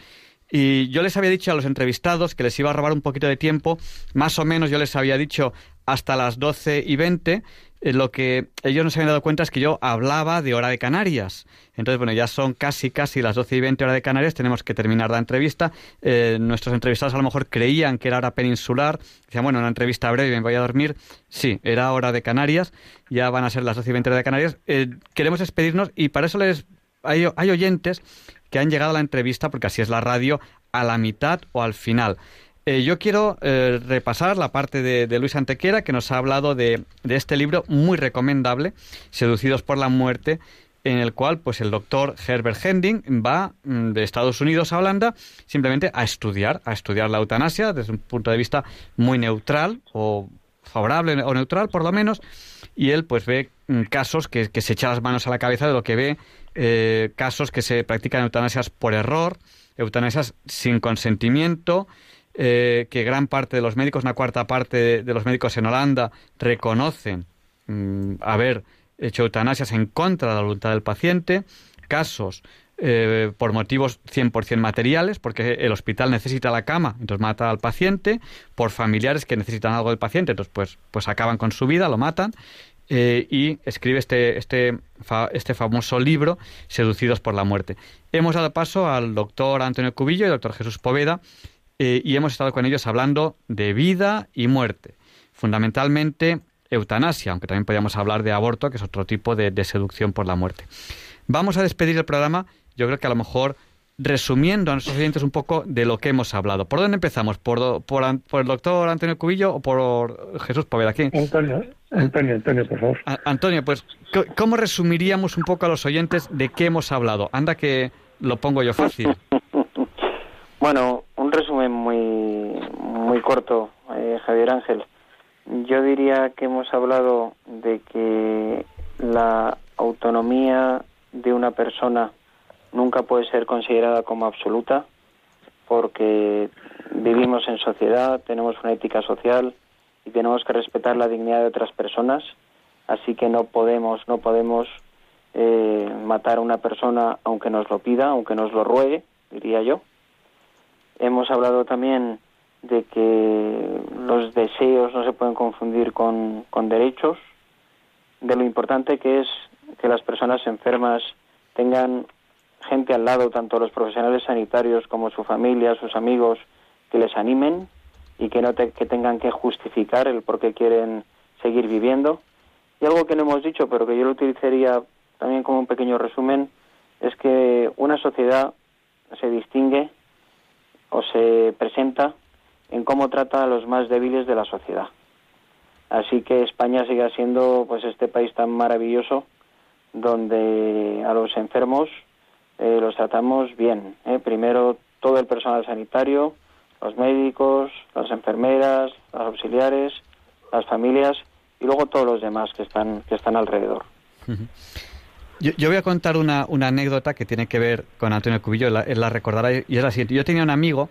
Y yo les había dicho a los entrevistados que les iba a robar un poquito de tiempo, más o menos yo les había dicho hasta las 12 y 20, eh, lo que ellos no se habían dado cuenta es que yo hablaba de hora de Canarias. Entonces, bueno, ya son casi, casi las 12 y 20 hora de Canarias, tenemos que terminar la entrevista. Eh, nuestros entrevistados a lo mejor creían que era hora peninsular, decían, bueno, una entrevista breve, me voy a dormir. Sí, era hora de Canarias, ya van a ser las 12 y 20 hora de Canarias. Eh, queremos despedirnos y para eso les hay, hay oyentes que han llegado a la entrevista, porque así es la radio, a la mitad o al final. Eh, yo quiero eh, repasar la parte de, Luis Antequera, que nos ha hablado de, este libro muy recomendable, Seducidos por la muerte, en el cual pues el doctor Herbert Hending va mm, de Estados Unidos a Holanda simplemente a estudiar, a estudiar la eutanasia desde un punto de vista muy neutral o favorable o neutral por lo menos, y él pues ve mm, casos que, se echa las manos a la cabeza de lo que ve, eh, casos que se practican eutanasias por error, eutanasias sin consentimiento, eh, que gran parte de los médicos, una cuarta parte de, los médicos en Holanda, reconocen mm, haber hecho eutanasias en contra de la voluntad del paciente, casos eh, por motivos 100% materiales, porque el hospital necesita la cama, entonces mata al paciente, por familiares que necesitan algo del paciente, entonces pues, pues acaban con su vida, lo matan, eh, y escribe este, este, este famoso libro, Seducidos por la muerte. Hemos dado paso al doctor Antonio Cubillo y al doctor Jesús Poveda, eh, y hemos estado con ellos hablando de vida y muerte. Fundamentalmente eutanasia, aunque también podríamos hablar de aborto, que es otro tipo de, seducción por la muerte. Vamos a despedir el programa. Yo creo que a lo mejor resumiendo a nuestros oyentes un poco de lo que hemos hablado. ¿Por dónde empezamos? ¿Por, por, el doctor Antonio Cubillo o por Jesús Poveda? Antonio, Antonio, Antonio, por favor. Antonio, pues, ¿cómo resumiríamos un poco a los oyentes de qué hemos hablado? Anda que lo pongo yo fácil. bueno, un resumen muy, muy corto, eh, Javier Ángel. Yo diría que hemos hablado de que la autonomía de una persona nunca puede ser considerada como absoluta porque vivimos en sociedad, tenemos una ética social y tenemos que respetar la dignidad de otras personas, así que no podemos, no podemos eh, matar a una persona aunque nos lo pida, aunque nos lo ruegue, diría yo. Hemos hablado también de que los deseos no se pueden confundir con, con derechos, de lo importante que es que las personas enfermas tengan gente al lado, tanto los profesionales sanitarios como su familia, sus amigos, que les animen y que no que tengan que justificar el por qué quieren seguir viviendo. Y algo que no hemos dicho, pero que yo lo utilizaría también como un pequeño resumen, es que una sociedad se distingue o se presenta en cómo trata a los más débiles de la sociedad. Así que España sigue siendo pues este país tan maravilloso donde a los enfermos eh, los tratamos bien. ¿eh? Primero todo el personal sanitario, los médicos, las enfermeras, las auxiliares, las familias y luego todos los demás que están, que están alrededor. Yo, voy a contar una, anécdota que tiene que ver con Antonio Cubillo, la, la recordará, y es la siguiente. Yo tenía un amigo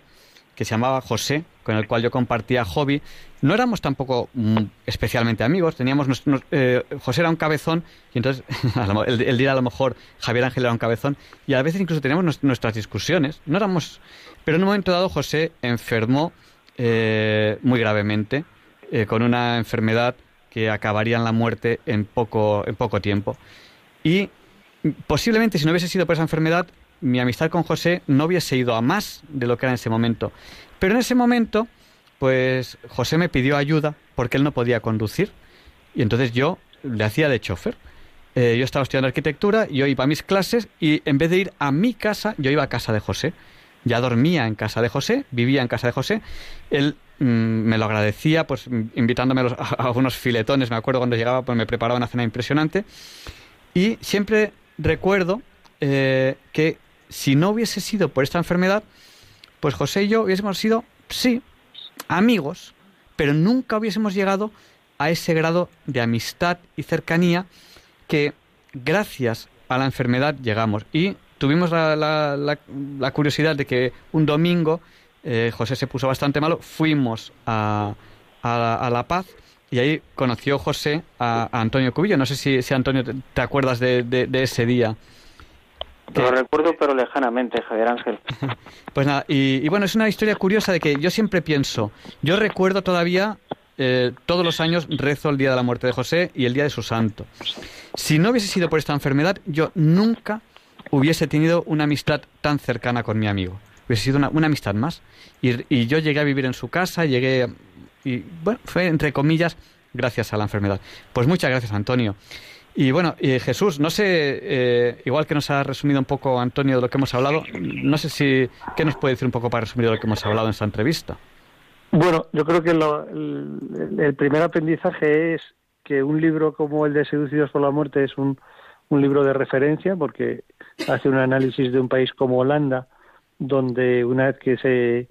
que se llamaba José, con el cual yo compartía hobby. No éramos tampoco mm, especialmente amigos, teníamos eh, José era un cabezón y entonces él, dirá a lo mejor Javier Ángel era un cabezón y a veces incluso teníamos nuestras discusiones. No éramos, pero en un momento dado José enfermó eh, muy gravemente eh, con una enfermedad que acabaría en la muerte en poco en poco tiempo y posiblemente si no hubiese sido por esa enfermedad mi amistad con José no hubiese ido a más de lo que era en ese momento. Pero en ese momento, pues José me pidió ayuda porque él no podía conducir y entonces yo le hacía de chofer. Eh, yo estaba estudiando arquitectura, yo iba a mis clases y en vez de ir a mi casa, yo iba a casa de José. Ya dormía en casa de José, vivía en casa de José. Él mm, me lo agradecía, pues invitándome a, unos filetones. Me acuerdo cuando llegaba, pues me preparaba una cena impresionante. Y siempre recuerdo eh, que si no hubiese sido por esta enfermedad, pues José y yo hubiésemos sido, sí, amigos, pero nunca hubiésemos llegado a ese grado de amistad y cercanía que gracias a la enfermedad llegamos. Y tuvimos la, curiosidad de que un domingo eh, José se puso bastante malo, fuimos a, La Paz y ahí conoció José a, Antonio Cubillo. No sé si, si Antonio, te, acuerdas de ese día. Lo recuerdo, pero lejanamente, Javier Ángel. pues nada, y, bueno, es una historia curiosa de que yo siempre pienso, yo recuerdo todavía, eh, todos los años rezo el día de la muerte de José y el día de su santo. Si no hubiese sido por esta enfermedad, yo nunca hubiese tenido una amistad tan cercana con mi amigo. Hubiese sido una, amistad más. Y, y, yo llegué a vivir en su casa, llegué, y bueno, fue entre comillas, gracias a la enfermedad. Pues muchas gracias, Antonio. Y bueno, Jesús, no sé, eh, igual que nos ha resumido un poco Antonio de lo que hemos hablado, no sé si, ¿qué nos puede decir un poco para resumir de lo que hemos hablado en esta entrevista? Bueno, yo creo que el, primer aprendizaje es que un libro como el de Seducidos por la Muerte es un, un libro de referencia porque hace un análisis de un país como Holanda, donde una vez que se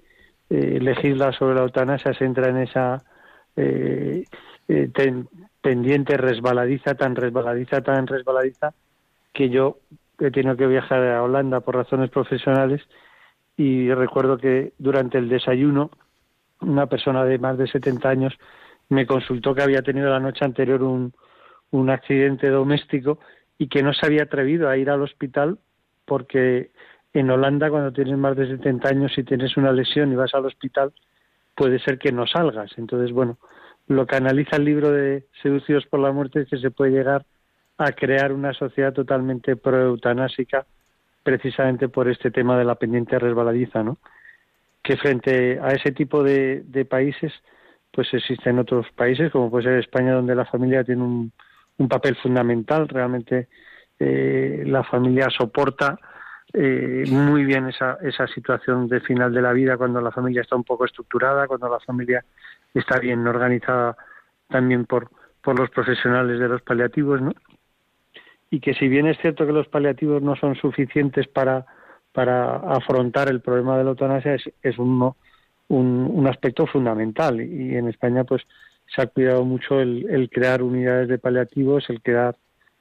eh, legisla sobre la eutanasia se entra en esa eh pendiente resbaladiza, tan resbaladiza, tan resbaladiza, que yo he tenido que viajar a Holanda por razones profesionales y recuerdo que durante el desayuno una persona de más de 70 años me consultó que había tenido la noche anterior un, un accidente doméstico y que no se había atrevido a ir al hospital porque en Holanda cuando tienes más de 70 años y tienes una lesión y vas al hospital puede ser que no salgas. Entonces, bueno, lo que analiza el libro de Seducidos por la Muerte es que se puede llegar a crear una sociedad totalmente proeutanásica precisamente por este tema de la pendiente resbaladiza, ¿no? Que frente a ese tipo de, países, pues existen otros países, como puede ser España, donde la familia tiene un, papel fundamental. Realmente eh, la familia soporta eh, muy bien esa, esa situación de final de la vida cuando la familia está un poco estructurada, cuando la familia está bien organizada también por, por los profesionales de los paliativos, ¿no? Y que si bien es cierto que los paliativos no son suficientes para, para afrontar el problema de la eutanasia, es, es un, un, aspecto fundamental. Y en España, pues, se ha cuidado mucho el, el crear unidades de paliativos, el crear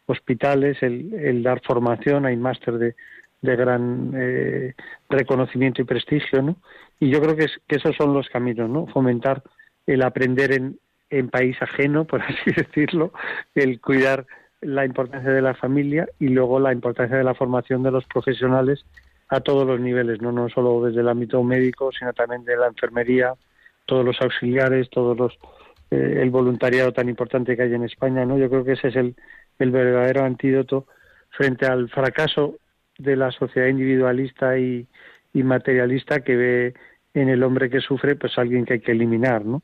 hospitales, el, el dar formación, hay máster de, de gran eh, reconocimiento y prestigio, ¿no? Y yo creo que, es, que esos son los caminos, ¿no? Fomentar el aprender en, en país ajeno, por así decirlo, el cuidar la importancia de la familia y luego la importancia de la formación de los profesionales a todos los niveles, no, no solo desde el ámbito médico, sino también de la enfermería, todos los auxiliares, todos los eh, el voluntariado tan importante que hay en España, ¿no? Yo creo que ese es el, el verdadero antídoto frente al fracaso de la sociedad individualista y, y materialista que ve en el hombre que sufre pues alguien que hay que eliminar, ¿no?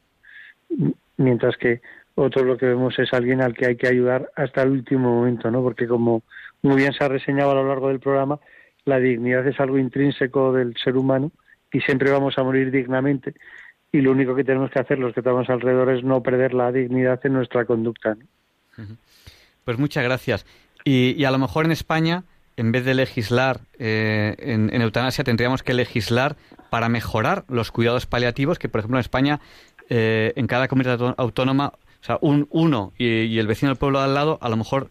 Mientras que otro lo que vemos es alguien al que hay que ayudar hasta el último momento, ¿no? Porque como muy bien se ha reseñado a lo largo del programa, la dignidad es algo intrínseco del ser humano y siempre vamos a morir dignamente y lo único que tenemos que hacer los que estamos alrededor es no perder la dignidad en nuestra conducta. Pues muchas gracias. Y, a lo mejor en España, en vez de legislar eh, en, eutanasia, tendríamos que legislar para mejorar los cuidados paliativos, que por ejemplo en España, eh, en cada comunidad autónoma, o sea, un, uno y, el vecino del pueblo de al lado, a lo mejor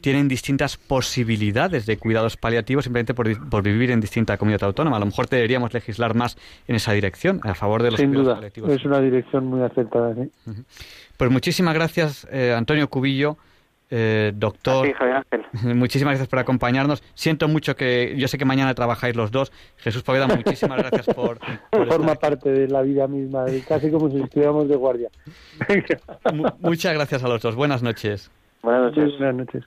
tienen distintas posibilidades de cuidados paliativos simplemente por, vivir en distinta comunidad autónoma. A lo mejor deberíamos legislar más en esa dirección, a favor de los Sin cuidados duda, paliativos. Es una dirección muy acertada. Pues muchísimas gracias, eh, Antonio Cubillo. Eh, doctor, muchísimas gracias por acompañarnos. Siento mucho que yo sé que mañana trabajáis los dos. Jesús Poveda, muchísimas gracias por. Forma parte de la vida misma, casi como si estuviéramos de guardia. muchas gracias a los dos. Buenas noches. Buenas noches. Buenas noches.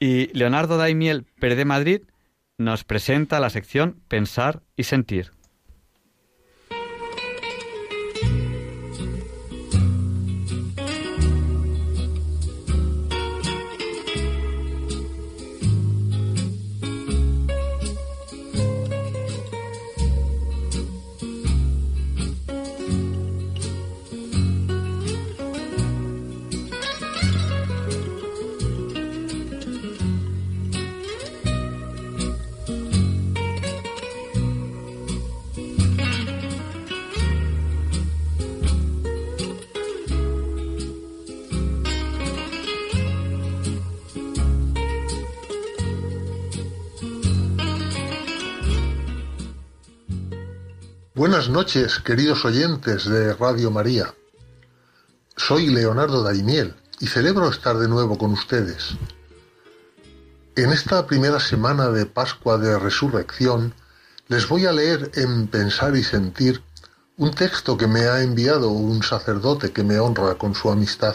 Y Leonardo Daimiel, Pérez Madrid, nos presenta la sección Pensar y Sentir. Buenas noches, queridos oyentes de Radio María. Soy Leonardo Daimiel y celebro estar de nuevo con ustedes. En esta primera semana de Pascua de Resurrección, les voy a leer en Pensar y Sentir un texto que me ha enviado un sacerdote que me honra con su amistad.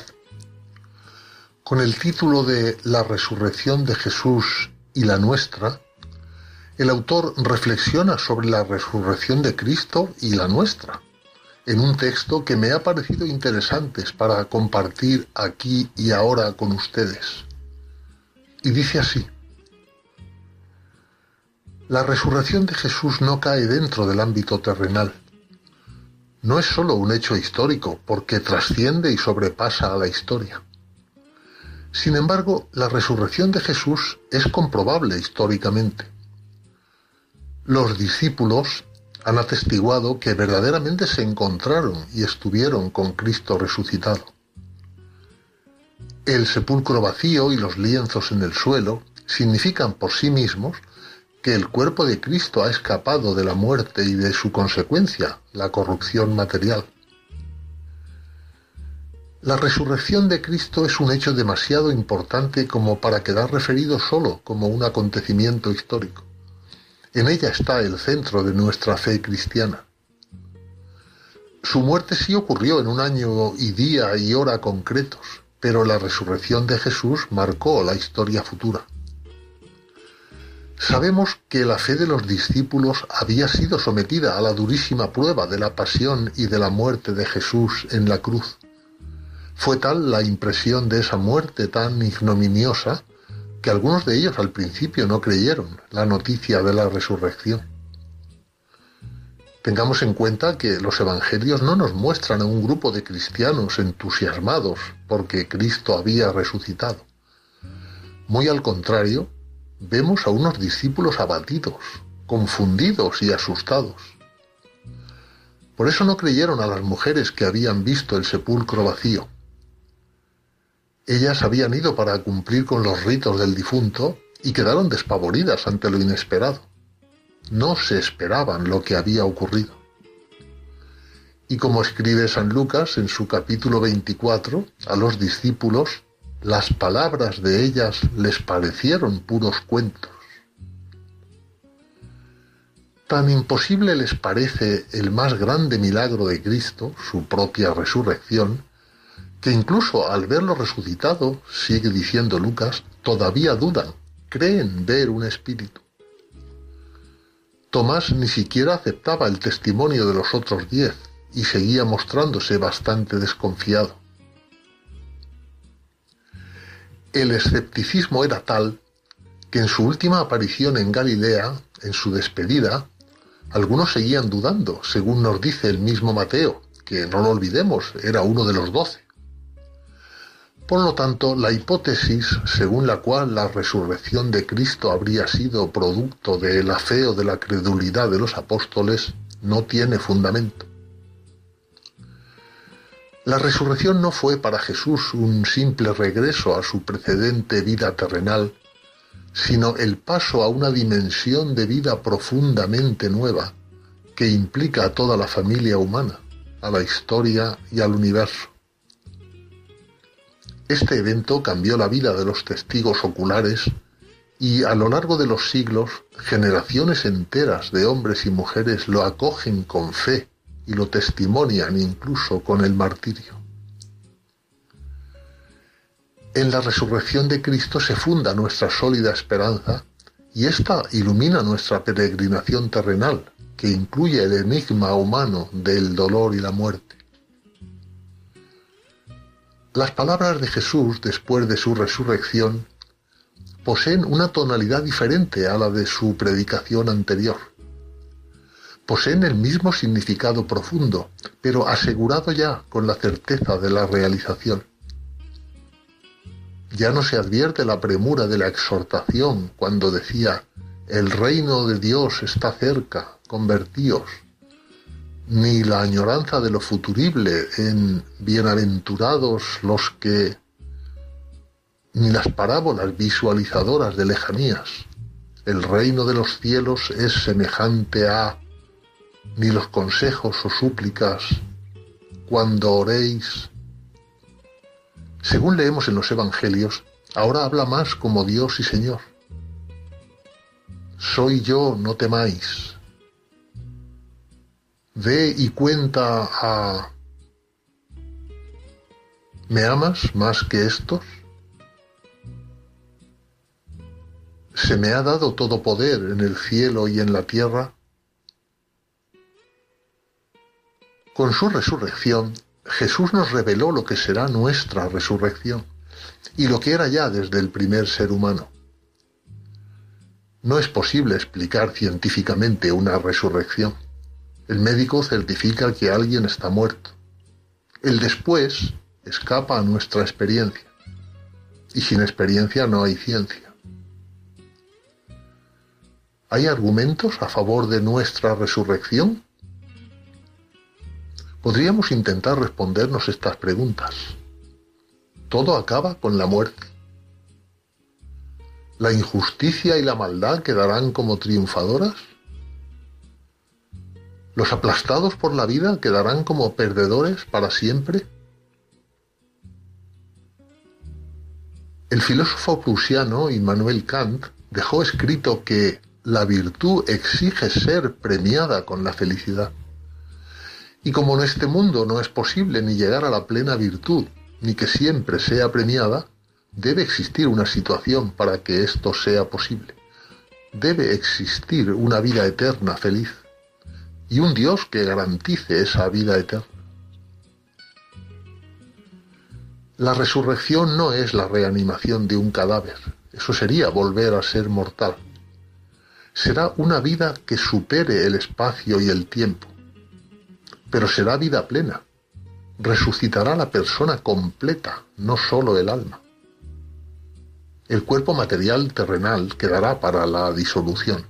Con el título de La resurrección de Jesús y la nuestra, el autor reflexiona sobre la resurrección de Cristo y la nuestra, en un texto que me ha parecido interesante para compartir aquí y ahora con ustedes. Y dice así, la resurrección de Jesús no cae dentro del ámbito terrenal. No es sólo un hecho histórico, porque trasciende y sobrepasa a la historia. Sin embargo, la resurrección de Jesús es comprobable históricamente los discípulos han atestiguado que verdaderamente se encontraron y estuvieron con Cristo resucitado. El sepulcro vacío y los lienzos en el suelo significan por sí mismos que el cuerpo de Cristo ha escapado de la muerte y de su consecuencia, la corrupción material. La resurrección de Cristo es un hecho demasiado importante como para quedar referido solo como un acontecimiento histórico. En ella está el centro de nuestra fe cristiana. Su muerte sí ocurrió en un año y día y hora concretos, pero la resurrección de Jesús marcó la historia futura. Sabemos que la fe de los discípulos había sido sometida a la durísima prueba de la pasión y de la muerte de Jesús en la cruz. Fue tal la impresión de esa muerte tan ignominiosa que algunos de ellos al principio no creyeron la noticia de la resurrección. Tengamos en cuenta que los evangelios no nos muestran a un grupo de cristianos entusiasmados porque Cristo había resucitado. Muy al contrario, vemos a unos discípulos abatidos, confundidos y asustados. Por eso no creyeron a las mujeres que habían visto el sepulcro vacío. Ellas habían ido para cumplir con los ritos del difunto y quedaron despavoridas ante lo inesperado. No se esperaban lo que había ocurrido. Y como escribe San Lucas en su capítulo 24, a los discípulos las palabras de ellas les parecieron puros cuentos. Tan imposible les parece el más grande milagro de Cristo, su propia resurrección, que incluso al verlo resucitado, sigue diciendo Lucas, todavía dudan, creen ver un espíritu. Tomás ni siquiera aceptaba el testimonio de los otros diez y seguía mostrándose bastante desconfiado. El escepticismo era tal que en su última aparición en Galilea, en su despedida, algunos seguían dudando, según nos dice el mismo Mateo, que no lo olvidemos, era uno de los doce. Por lo tanto, la hipótesis según la cual la resurrección de Cristo habría sido producto de la fe o de la credulidad de los apóstoles no tiene fundamento. La resurrección no fue para Jesús un simple regreso a su precedente vida terrenal, sino el paso a una dimensión de vida profundamente nueva que implica a toda la familia humana, a la historia y al universo. Este evento cambió la vida de los testigos oculares y a lo largo de los siglos generaciones enteras de hombres y mujeres lo acogen con fe y lo testimonian incluso con el martirio. En la resurrección de Cristo se funda nuestra sólida esperanza y ésta ilumina nuestra peregrinación terrenal, que incluye el enigma humano del dolor y la muerte. Las palabras de Jesús después de su resurrección poseen una tonalidad diferente a la de su predicación anterior poseen el mismo significado profundo, pero asegurado ya con la certeza de la realización. Ya no se advierte la premura de la exhortación cuando decía, el reino de Dios está cerca, convertíos, ni la añoranza de lo futurible en bienaventurados los que, ni las parábolas visualizadoras de lejanías. El reino de los cielos es semejante a ni los consejos o súplicas cuando oréis. Según leemos en los Evangelios, ahora habla más como Dios y Señor. Soy yo, no temáis. Ve y cuenta a... ¿Me amas más que estos? Se me ha dado todo poder en el cielo y en la tierra Con su resurrección, Jesús nos reveló lo que será nuestra resurrección y lo que era ya desde el primer ser humano. No es posible explicar científicamente una resurrección. El médico certifica que alguien está muerto. El después escapa a nuestra experiencia. Y sin experiencia no hay ciencia. ¿Hay argumentos a favor de nuestra resurrección? Podríamos intentar respondernos estas preguntas. Todo acaba con la muerte. ¿La injusticia y la maldad quedarán como triunfadoras? ¿Los aplastados por la vida quedarán como perdedores para siempre? El filósofo prusiano Immanuel Kant dejó escrito que la virtud exige ser premiada con la felicidad. Y como en este mundo no es posible ni llegar a la plena virtud, ni que siempre sea premiada, debe existir una situación para que esto sea posible. Debe existir una vida eterna feliz y un Dios que garantice esa vida eterna. La resurrección no es la reanimación de un cadáver, Eso sería volver a ser mortal. Será una vida que supere el espacio y el tiempo, pero será vida plena. Resucitará la persona completa, no sólo el alma. El cuerpo material terrenal quedará para la disolución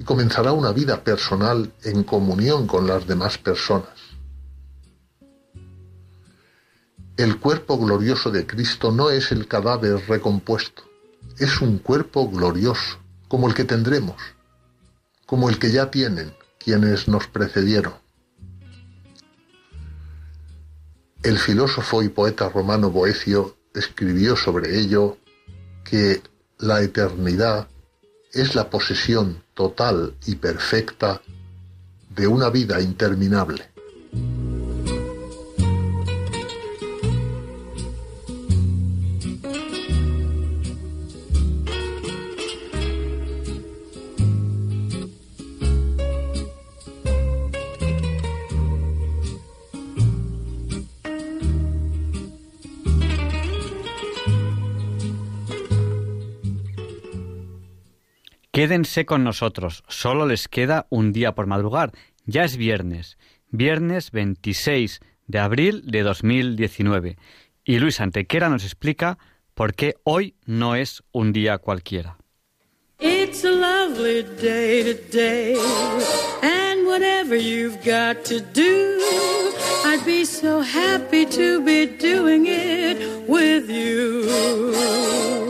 y comenzará una vida personal en comunión con las demás personas. El cuerpo glorioso de Cristo no es el cadáver recompuesto, es un cuerpo glorioso, como el que tendremos, como el que ya tienen quienes nos precedieron. El filósofo y poeta romano Boecio escribió sobre ello que la eternidad es la posesión total y perfecta de una vida interminable. Quédense con nosotros, solo les queda un día por madrugar. Ya es viernes, viernes 26 de abril de 2019. Y Luis Antequera nos explica por qué hoy no es un día cualquiera. It's a lovely day today, and whatever you've got to do, I'd be so happy to be doing it with you.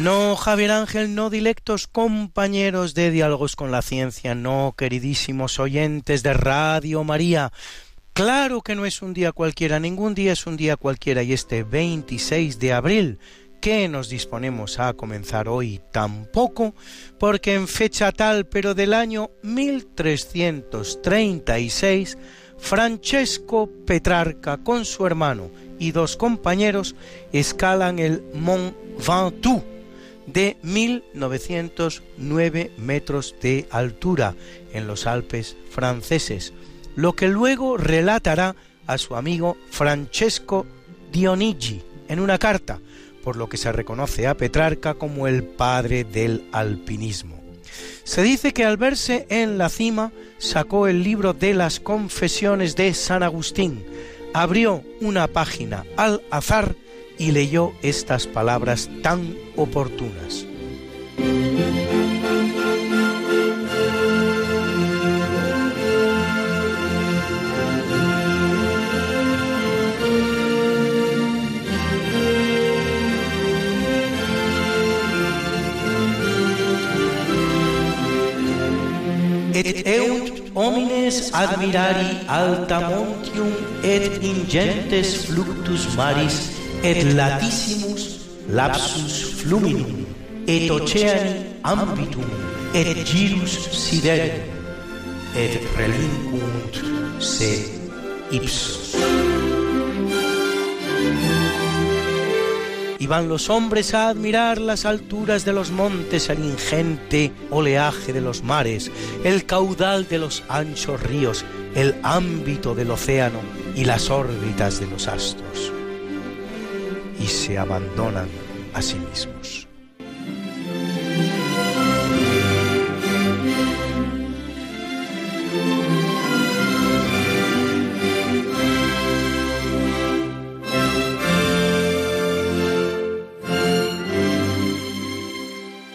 No, Javier Ángel, no dilectos compañeros de Diálogos con la Ciencia, no, queridísimos oyentes de Radio María. Claro que no es un día cualquiera, ningún día es un día cualquiera y este 26 de abril que nos disponemos a comenzar hoy tampoco, porque en fecha tal, pero del año 1336, Francesco Petrarca con su hermano y dos compañeros escalan el Mont Ventoux de 1909 metros de altura en los Alpes franceses, lo que luego relatará a su amigo Francesco Dionigi en una carta, por lo que se reconoce a Petrarca como el padre del alpinismo. Se dice que al verse en la cima sacó el libro de las confesiones de San Agustín, abrió una página al azar y leyó estas palabras tan oportunas. et eut homines admirari alta montium et ingentes fluctus maris et latissimus lapsus fluminum, et oceani ambitum, et girus sideri, et relincunt se ipsos. Y van los hombres a admirar las alturas de los montes, el ingente oleaje de los mares, el caudal de los anchos ríos, el ámbito del océano y las órbitas de los astros y se abandonan a sí mismos.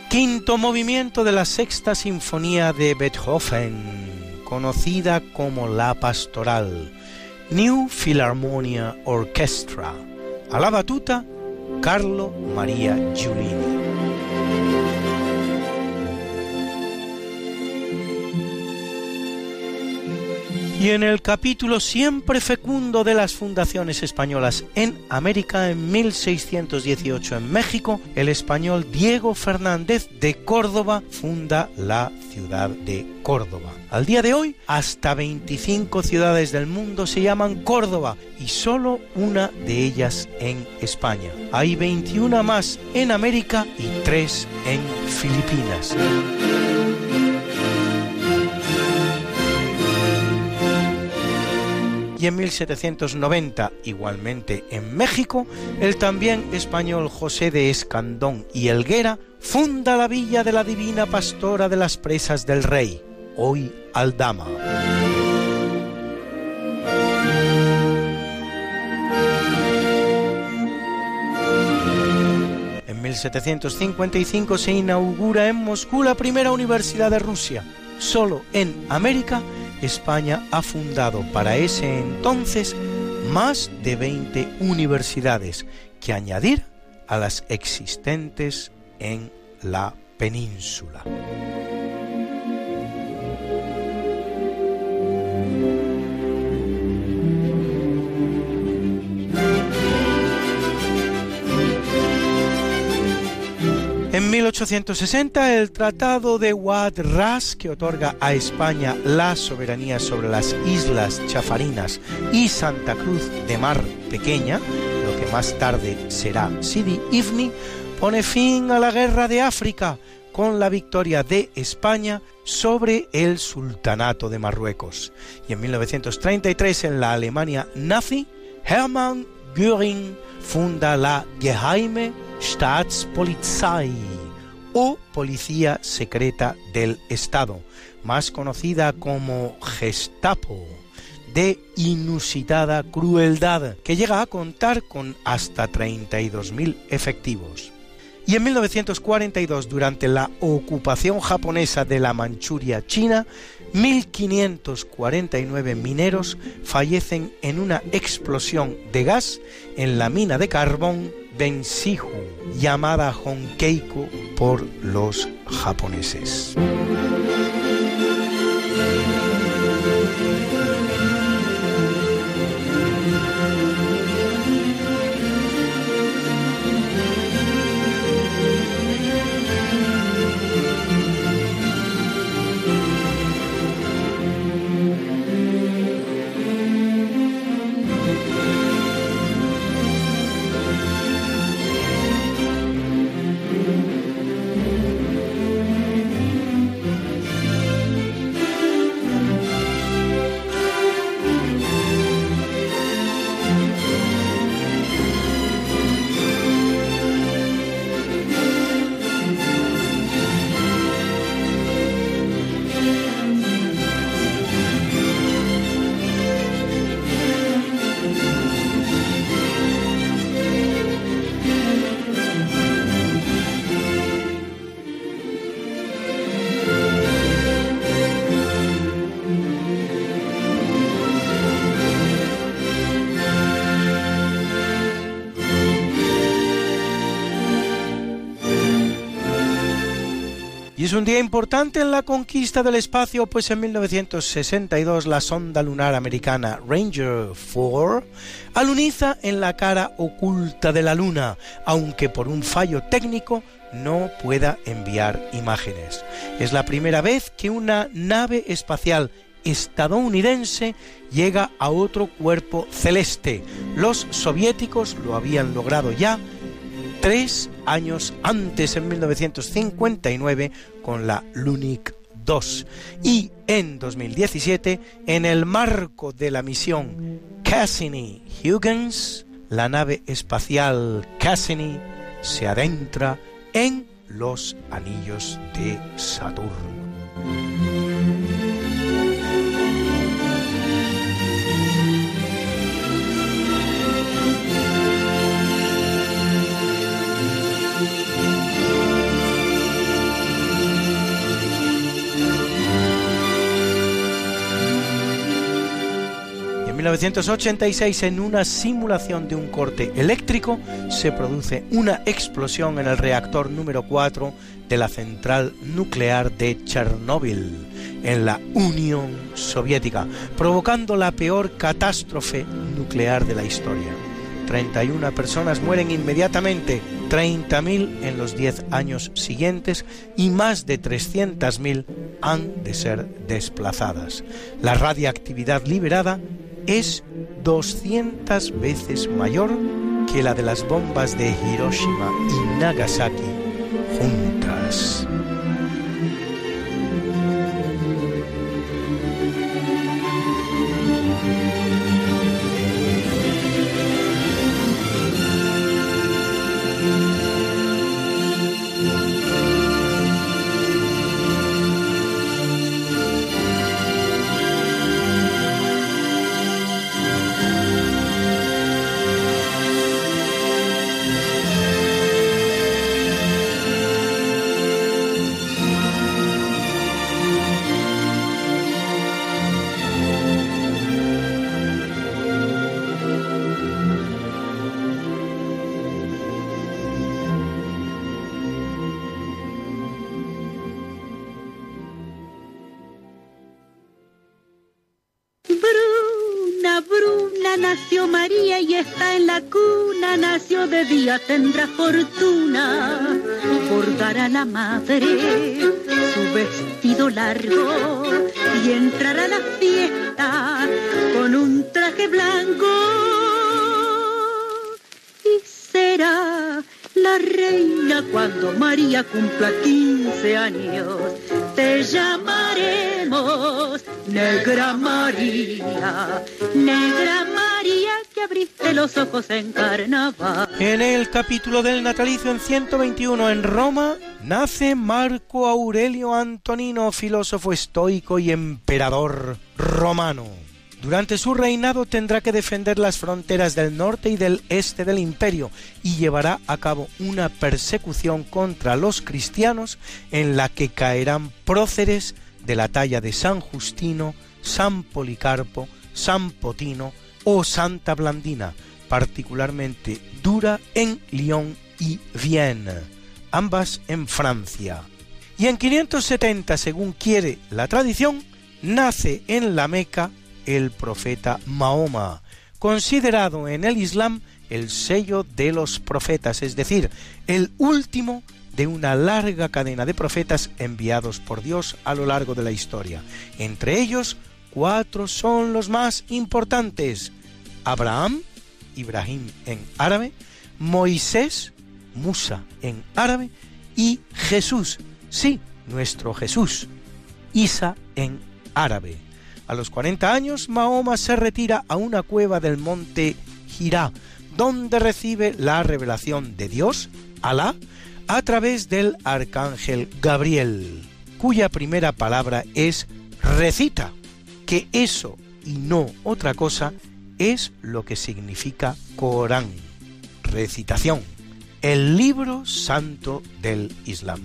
Quinto movimiento de la sexta sinfonía de Beethoven, conocida como la Pastoral, New Philharmonia Orchestra a la batuta, Carlo Maria Giulini. Y en el capítulo siempre fecundo de las fundaciones españolas en América, en 1618 en México, el español Diego Fernández de Córdoba funda la ciudad de Córdoba. Al día de hoy, hasta 25 ciudades del mundo se llaman Córdoba y solo una de ellas en España. Hay 21 más en América y 3 en Filipinas. Y en 1790, igualmente en México, el también español José de Escandón y Elguera funda la villa de la Divina Pastora de las Presas del Rey, hoy Aldama. En 1755 se inaugura en Moscú la primera universidad de Rusia. Solo en América España ha fundado para ese entonces más de 20 universidades que añadir a las existentes en la península. 1860 el Tratado de Ras, que otorga a España la soberanía sobre las Islas Chafarinas y Santa Cruz de Mar Pequeña, lo que más tarde será Sidi Ifni, pone fin a la guerra de África con la victoria de España sobre el Sultanato de Marruecos. Y en 1933 en la Alemania nazi, Hermann Göring funda la Geheime Staatspolizei o Policía Secreta del Estado, más conocida como Gestapo, de inusitada crueldad, que llega a contar con hasta 32.000 efectivos. Y en 1942, durante la ocupación japonesa de la Manchuria china, 1.549 mineros fallecen en una explosión de gas en la mina de carbón Bensihu, llamada Honkeiko por los japoneses. Un día importante en la conquista del espacio, pues en 1962 la sonda lunar americana Ranger 4 aluniza en la cara oculta de la Luna, aunque por un fallo técnico no pueda enviar imágenes. Es la primera vez que una nave espacial estadounidense llega a otro cuerpo celeste. Los soviéticos lo habían logrado ya tres años antes, en 1959, con la Lunik 2. Y en 2017, en el marco de la misión Cassini-Huygens, la nave espacial Cassini se adentra en los anillos de Saturno. En 1986, en una simulación de un corte eléctrico, se produce una explosión en el reactor número 4 de la central nuclear de Chernóbil. en la Unión Soviética, provocando la peor catástrofe nuclear de la historia. 31 personas mueren inmediatamente, 30.000 en los 10 años siguientes y más de 300.000 han de ser desplazadas. La radiactividad liberada es 200 veces mayor que la de las bombas de Hiroshima y Nagasaki juntas. Tendrá fortuna, bordará la madre su vestido largo y entrará a la fiesta con un traje blanco y será la reina cuando María cumpla 15 años. Te llamaremos Negra María, En el capítulo del natalicio en 121 en Roma nace Marco Aurelio Antonino, filósofo estoico y emperador romano. Durante su reinado tendrá que defender las fronteras del norte y del este del imperio y llevará a cabo una persecución contra los cristianos en la que caerán próceres de la talla de San Justino, San Policarpo, San Potino o Santa Blandina, particularmente dura en Lyon y Vienne, ambas en Francia. Y en 570, según quiere la tradición, nace en la Meca el profeta Mahoma, considerado en el Islam el sello de los profetas, es decir, el último de una larga cadena de profetas enviados por Dios a lo largo de la historia. Entre ellos, cuatro son los más importantes. Abraham, Ibrahim en árabe, Moisés, Musa en árabe, y Jesús, sí, nuestro Jesús, Isa en árabe. A los 40 años, Mahoma se retira a una cueva del monte Girá, donde recibe la revelación de Dios, Alá, a través del arcángel Gabriel, cuya primera palabra es recita, que eso y no otra cosa es lo que significa Corán, recitación, el libro santo del Islam.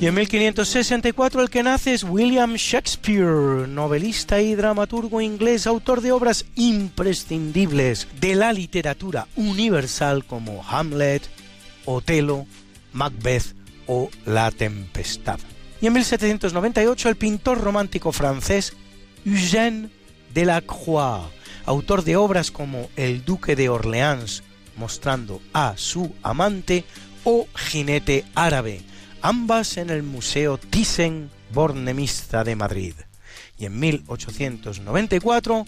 Y en 1564 el que nace es William Shakespeare, novelista y dramaturgo inglés, autor de obras imprescindibles de la literatura universal como Hamlet, Otelo, Macbeth o La Tempestad. Y en 1798 el pintor romántico francés Eugène Delacroix, autor de obras como El Duque de Orleans, mostrando a su amante, o Jinete Árabe, ambas en el Museo Thyssen-Bornemisza de Madrid. Y en 1894,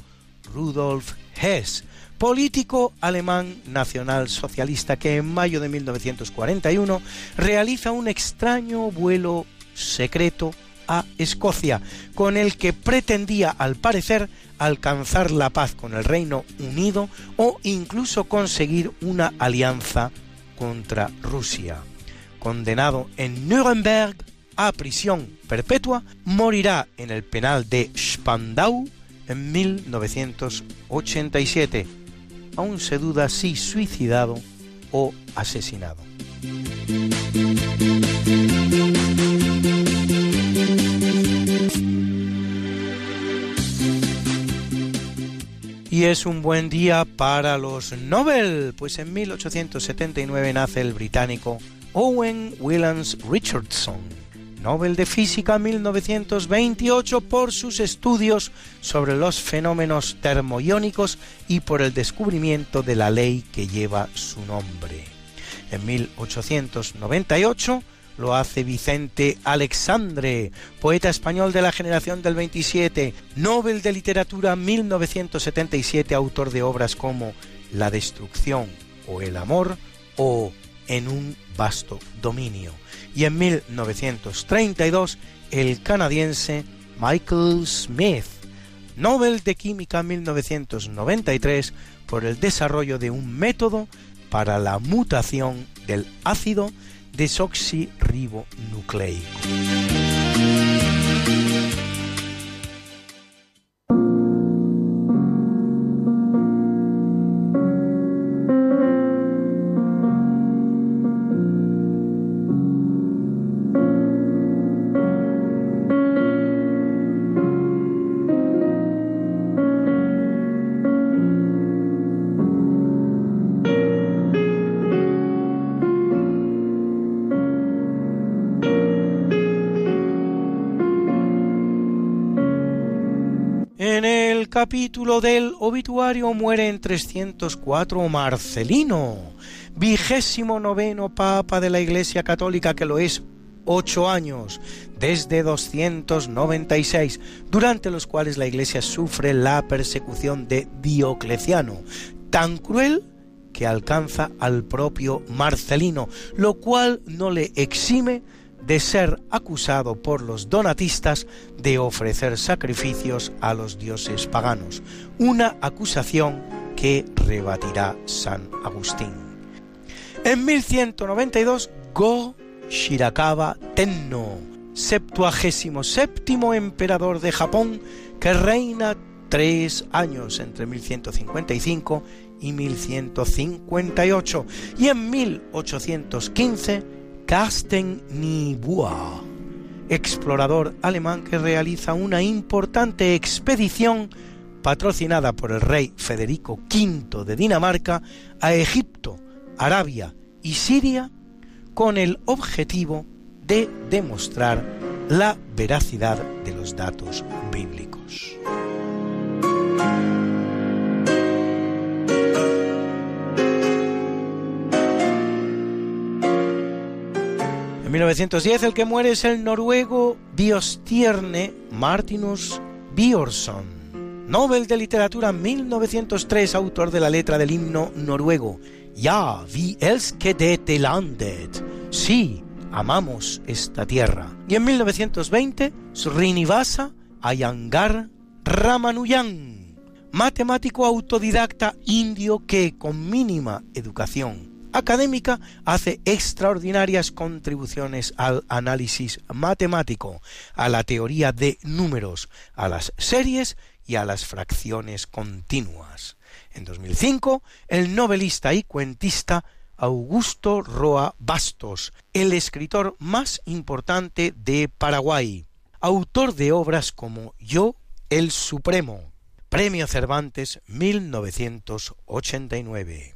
Rudolf Hess, político alemán nacionalsocialista que en mayo de 1941 realiza un extraño vuelo secreto a Escocia, con el que pretendía, al parecer, alcanzar la paz con el Reino Unido o incluso conseguir una alianza contra Rusia. Condenado en Nuremberg a prisión perpetua, morirá en el penal de Spandau en 1987. Aún se duda si suicidado o asesinado. Y es un buen día para los Nobel, pues en 1879 nace el británico Owen Williams Richardson, Nobel de Física 1928 por sus estudios sobre los fenómenos termoiónicos y por el descubrimiento de la ley que lleva su nombre. En 1898 lo hace Vicente Alexandre, poeta español de la generación del 27, Nobel de Literatura 1977, autor de obras como La destrucción o el amor o En un vasto dominio. Y en 1932, el canadiense Michael Smith, Nobel de Química 1993, por el desarrollo de un método para la mutación del ácido desoxirribonucleico. Capítulo del obituario muere en 304 Marcelino, vigésimo noveno papa de la Iglesia Católica que lo es ocho años, desde 296, durante los cuales la Iglesia sufre la persecución de Diocleciano, tan cruel que alcanza al propio Marcelino, lo cual no le exime de ser acusado por los donatistas de ofrecer sacrificios a los dioses paganos, una acusación que rebatirá San Agustín. En 1192, Go Shirakawa Tenno, septuagésimo séptimo emperador de Japón, que reina tres años entre 1155 y 1158, y en 1815 Carsten Nibua, explorador alemán que realiza una importante expedición patrocinada por el rey Federico V de Dinamarca a Egipto, Arabia y Siria con el objetivo de demostrar la veracidad de los datos bíblicos. 1910 el que muere es el noruego Biostierne Martinus Bjørnson, Nobel de Literatura 1903, autor de la letra del himno noruego. Ja, vi elske dette landet. Sí, amamos esta tierra. Y en 1920, Srinivasa Ayangar Ramanujan, matemático autodidacta indio que, con mínima educación académica hace extraordinarias contribuciones al análisis matemático, a la teoría de números, a las series y a las fracciones continuas. En 2005, el novelista y cuentista Augusto Roa Bastos, el escritor más importante de Paraguay, autor de obras como Yo, el Supremo, Premio Cervantes 1989.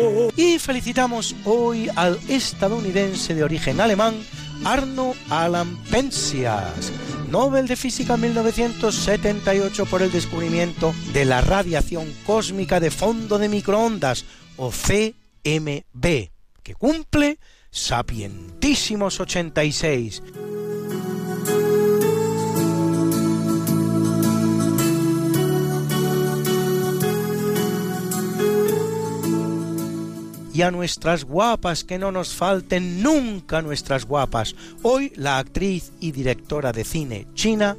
Felicitamos hoy al estadounidense de origen alemán Arno Alan Penzias, Nobel de Física 1978 por el descubrimiento de la radiación cósmica de fondo de microondas o CMB. que cumple sapientísimos 86. Y a nuestras guapas, que no nos falten nunca nuestras guapas. Hoy la actriz y directora de cine china,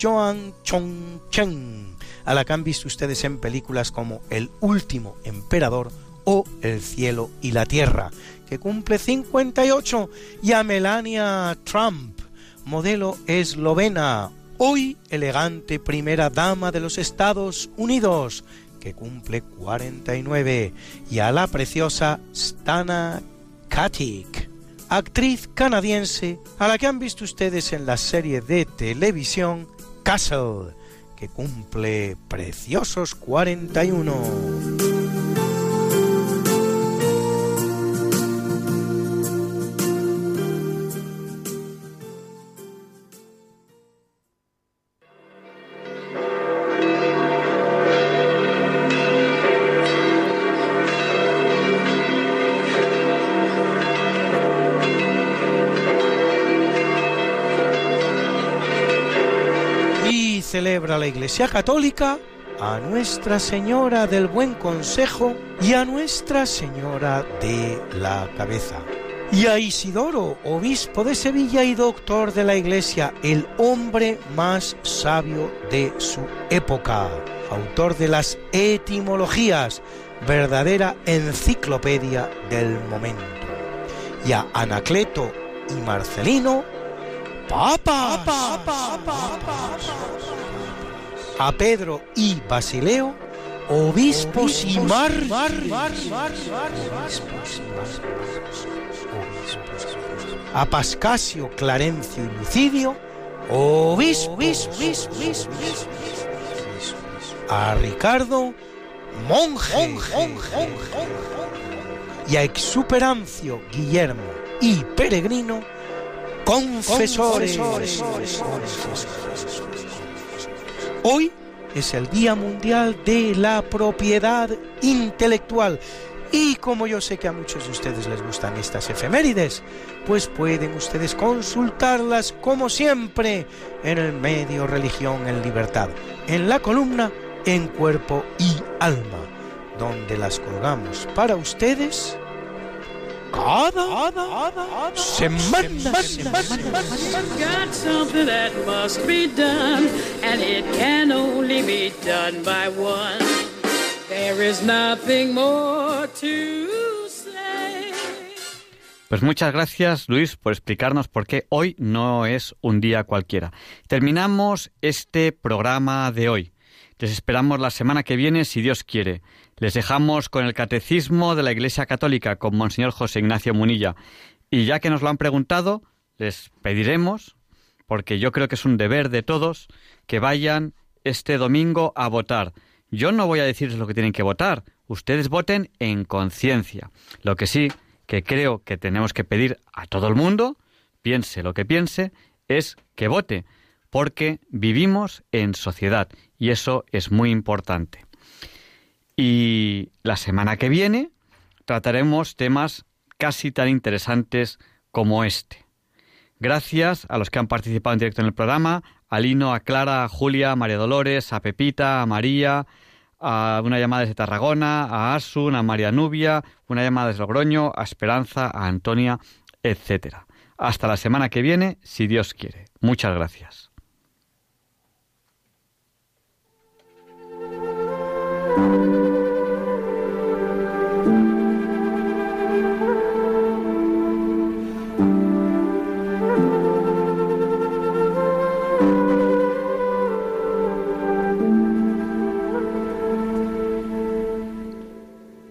Joan Chong-chen, a la que han visto ustedes en películas como El último emperador o El cielo y la tierra, que cumple 58, y a Melania Trump, modelo eslovena, hoy elegante primera dama de los Estados Unidos, que cumple 49, y a la preciosa Stana Katic, actriz canadiense a la que han visto ustedes en la serie de televisión Castle, que cumple preciosos 41. Celebra la Iglesia Católica a Nuestra Señora del Buen Consejo y a Nuestra Señora de la Cabeza. Y a Isidoro, obispo de Sevilla y doctor de la Iglesia, el hombre más sabio de su época, autor de las etimologías, verdadera enciclopedia del momento. Y a Anacleto y Marcelino, papas a Pedro y Basileo, obispos y mar, a Pascasio, Clarencio y Lucidio, obispos, a Ricardo, monje, y a Exuperancio, Guillermo y Peregrino, confesores. Hoy es el Día Mundial de la Propiedad Intelectual. Y como yo sé que a muchos de ustedes les gustan estas efemérides, pues pueden ustedes consultarlas como siempre en el medio Religión en Libertad, en la columna En Cuerpo y Alma, donde las colgamos para ustedes cada semana. Got something that must be done, and it can only be done by one. There is nothing more to say. Pues muchas gracias, Luis, por explicarnos por qué hoy no es un día cualquiera. Terminamos este programa de hoy. Les esperamos la semana que viene, si Dios quiere. Les dejamos con el Catecismo de la Iglesia Católica con Monseñor José Ignacio Munilla. Y ya que nos lo han preguntado, les pediremos, porque yo creo que es un deber de todos, que vayan este domingo a votar. Yo no voy a decirles lo que tienen que votar, ustedes voten en conciencia. Lo que sí que creo que tenemos que pedir a todo el mundo, piense lo que piense, es que vote, porque vivimos en sociedad y eso es muy importante. Y la semana que viene trataremos temas casi tan interesantes como este. Gracias a los que han participado en directo en el programa, a Lino, a Clara, a Julia, a María Dolores, a Pepita, a María, a una llamada desde Tarragona, a Asun, a María Nubia, una llamada desde Logroño, a Esperanza, a Antonia, etcétera. Hasta la semana que viene, si Dios quiere. Muchas gracias.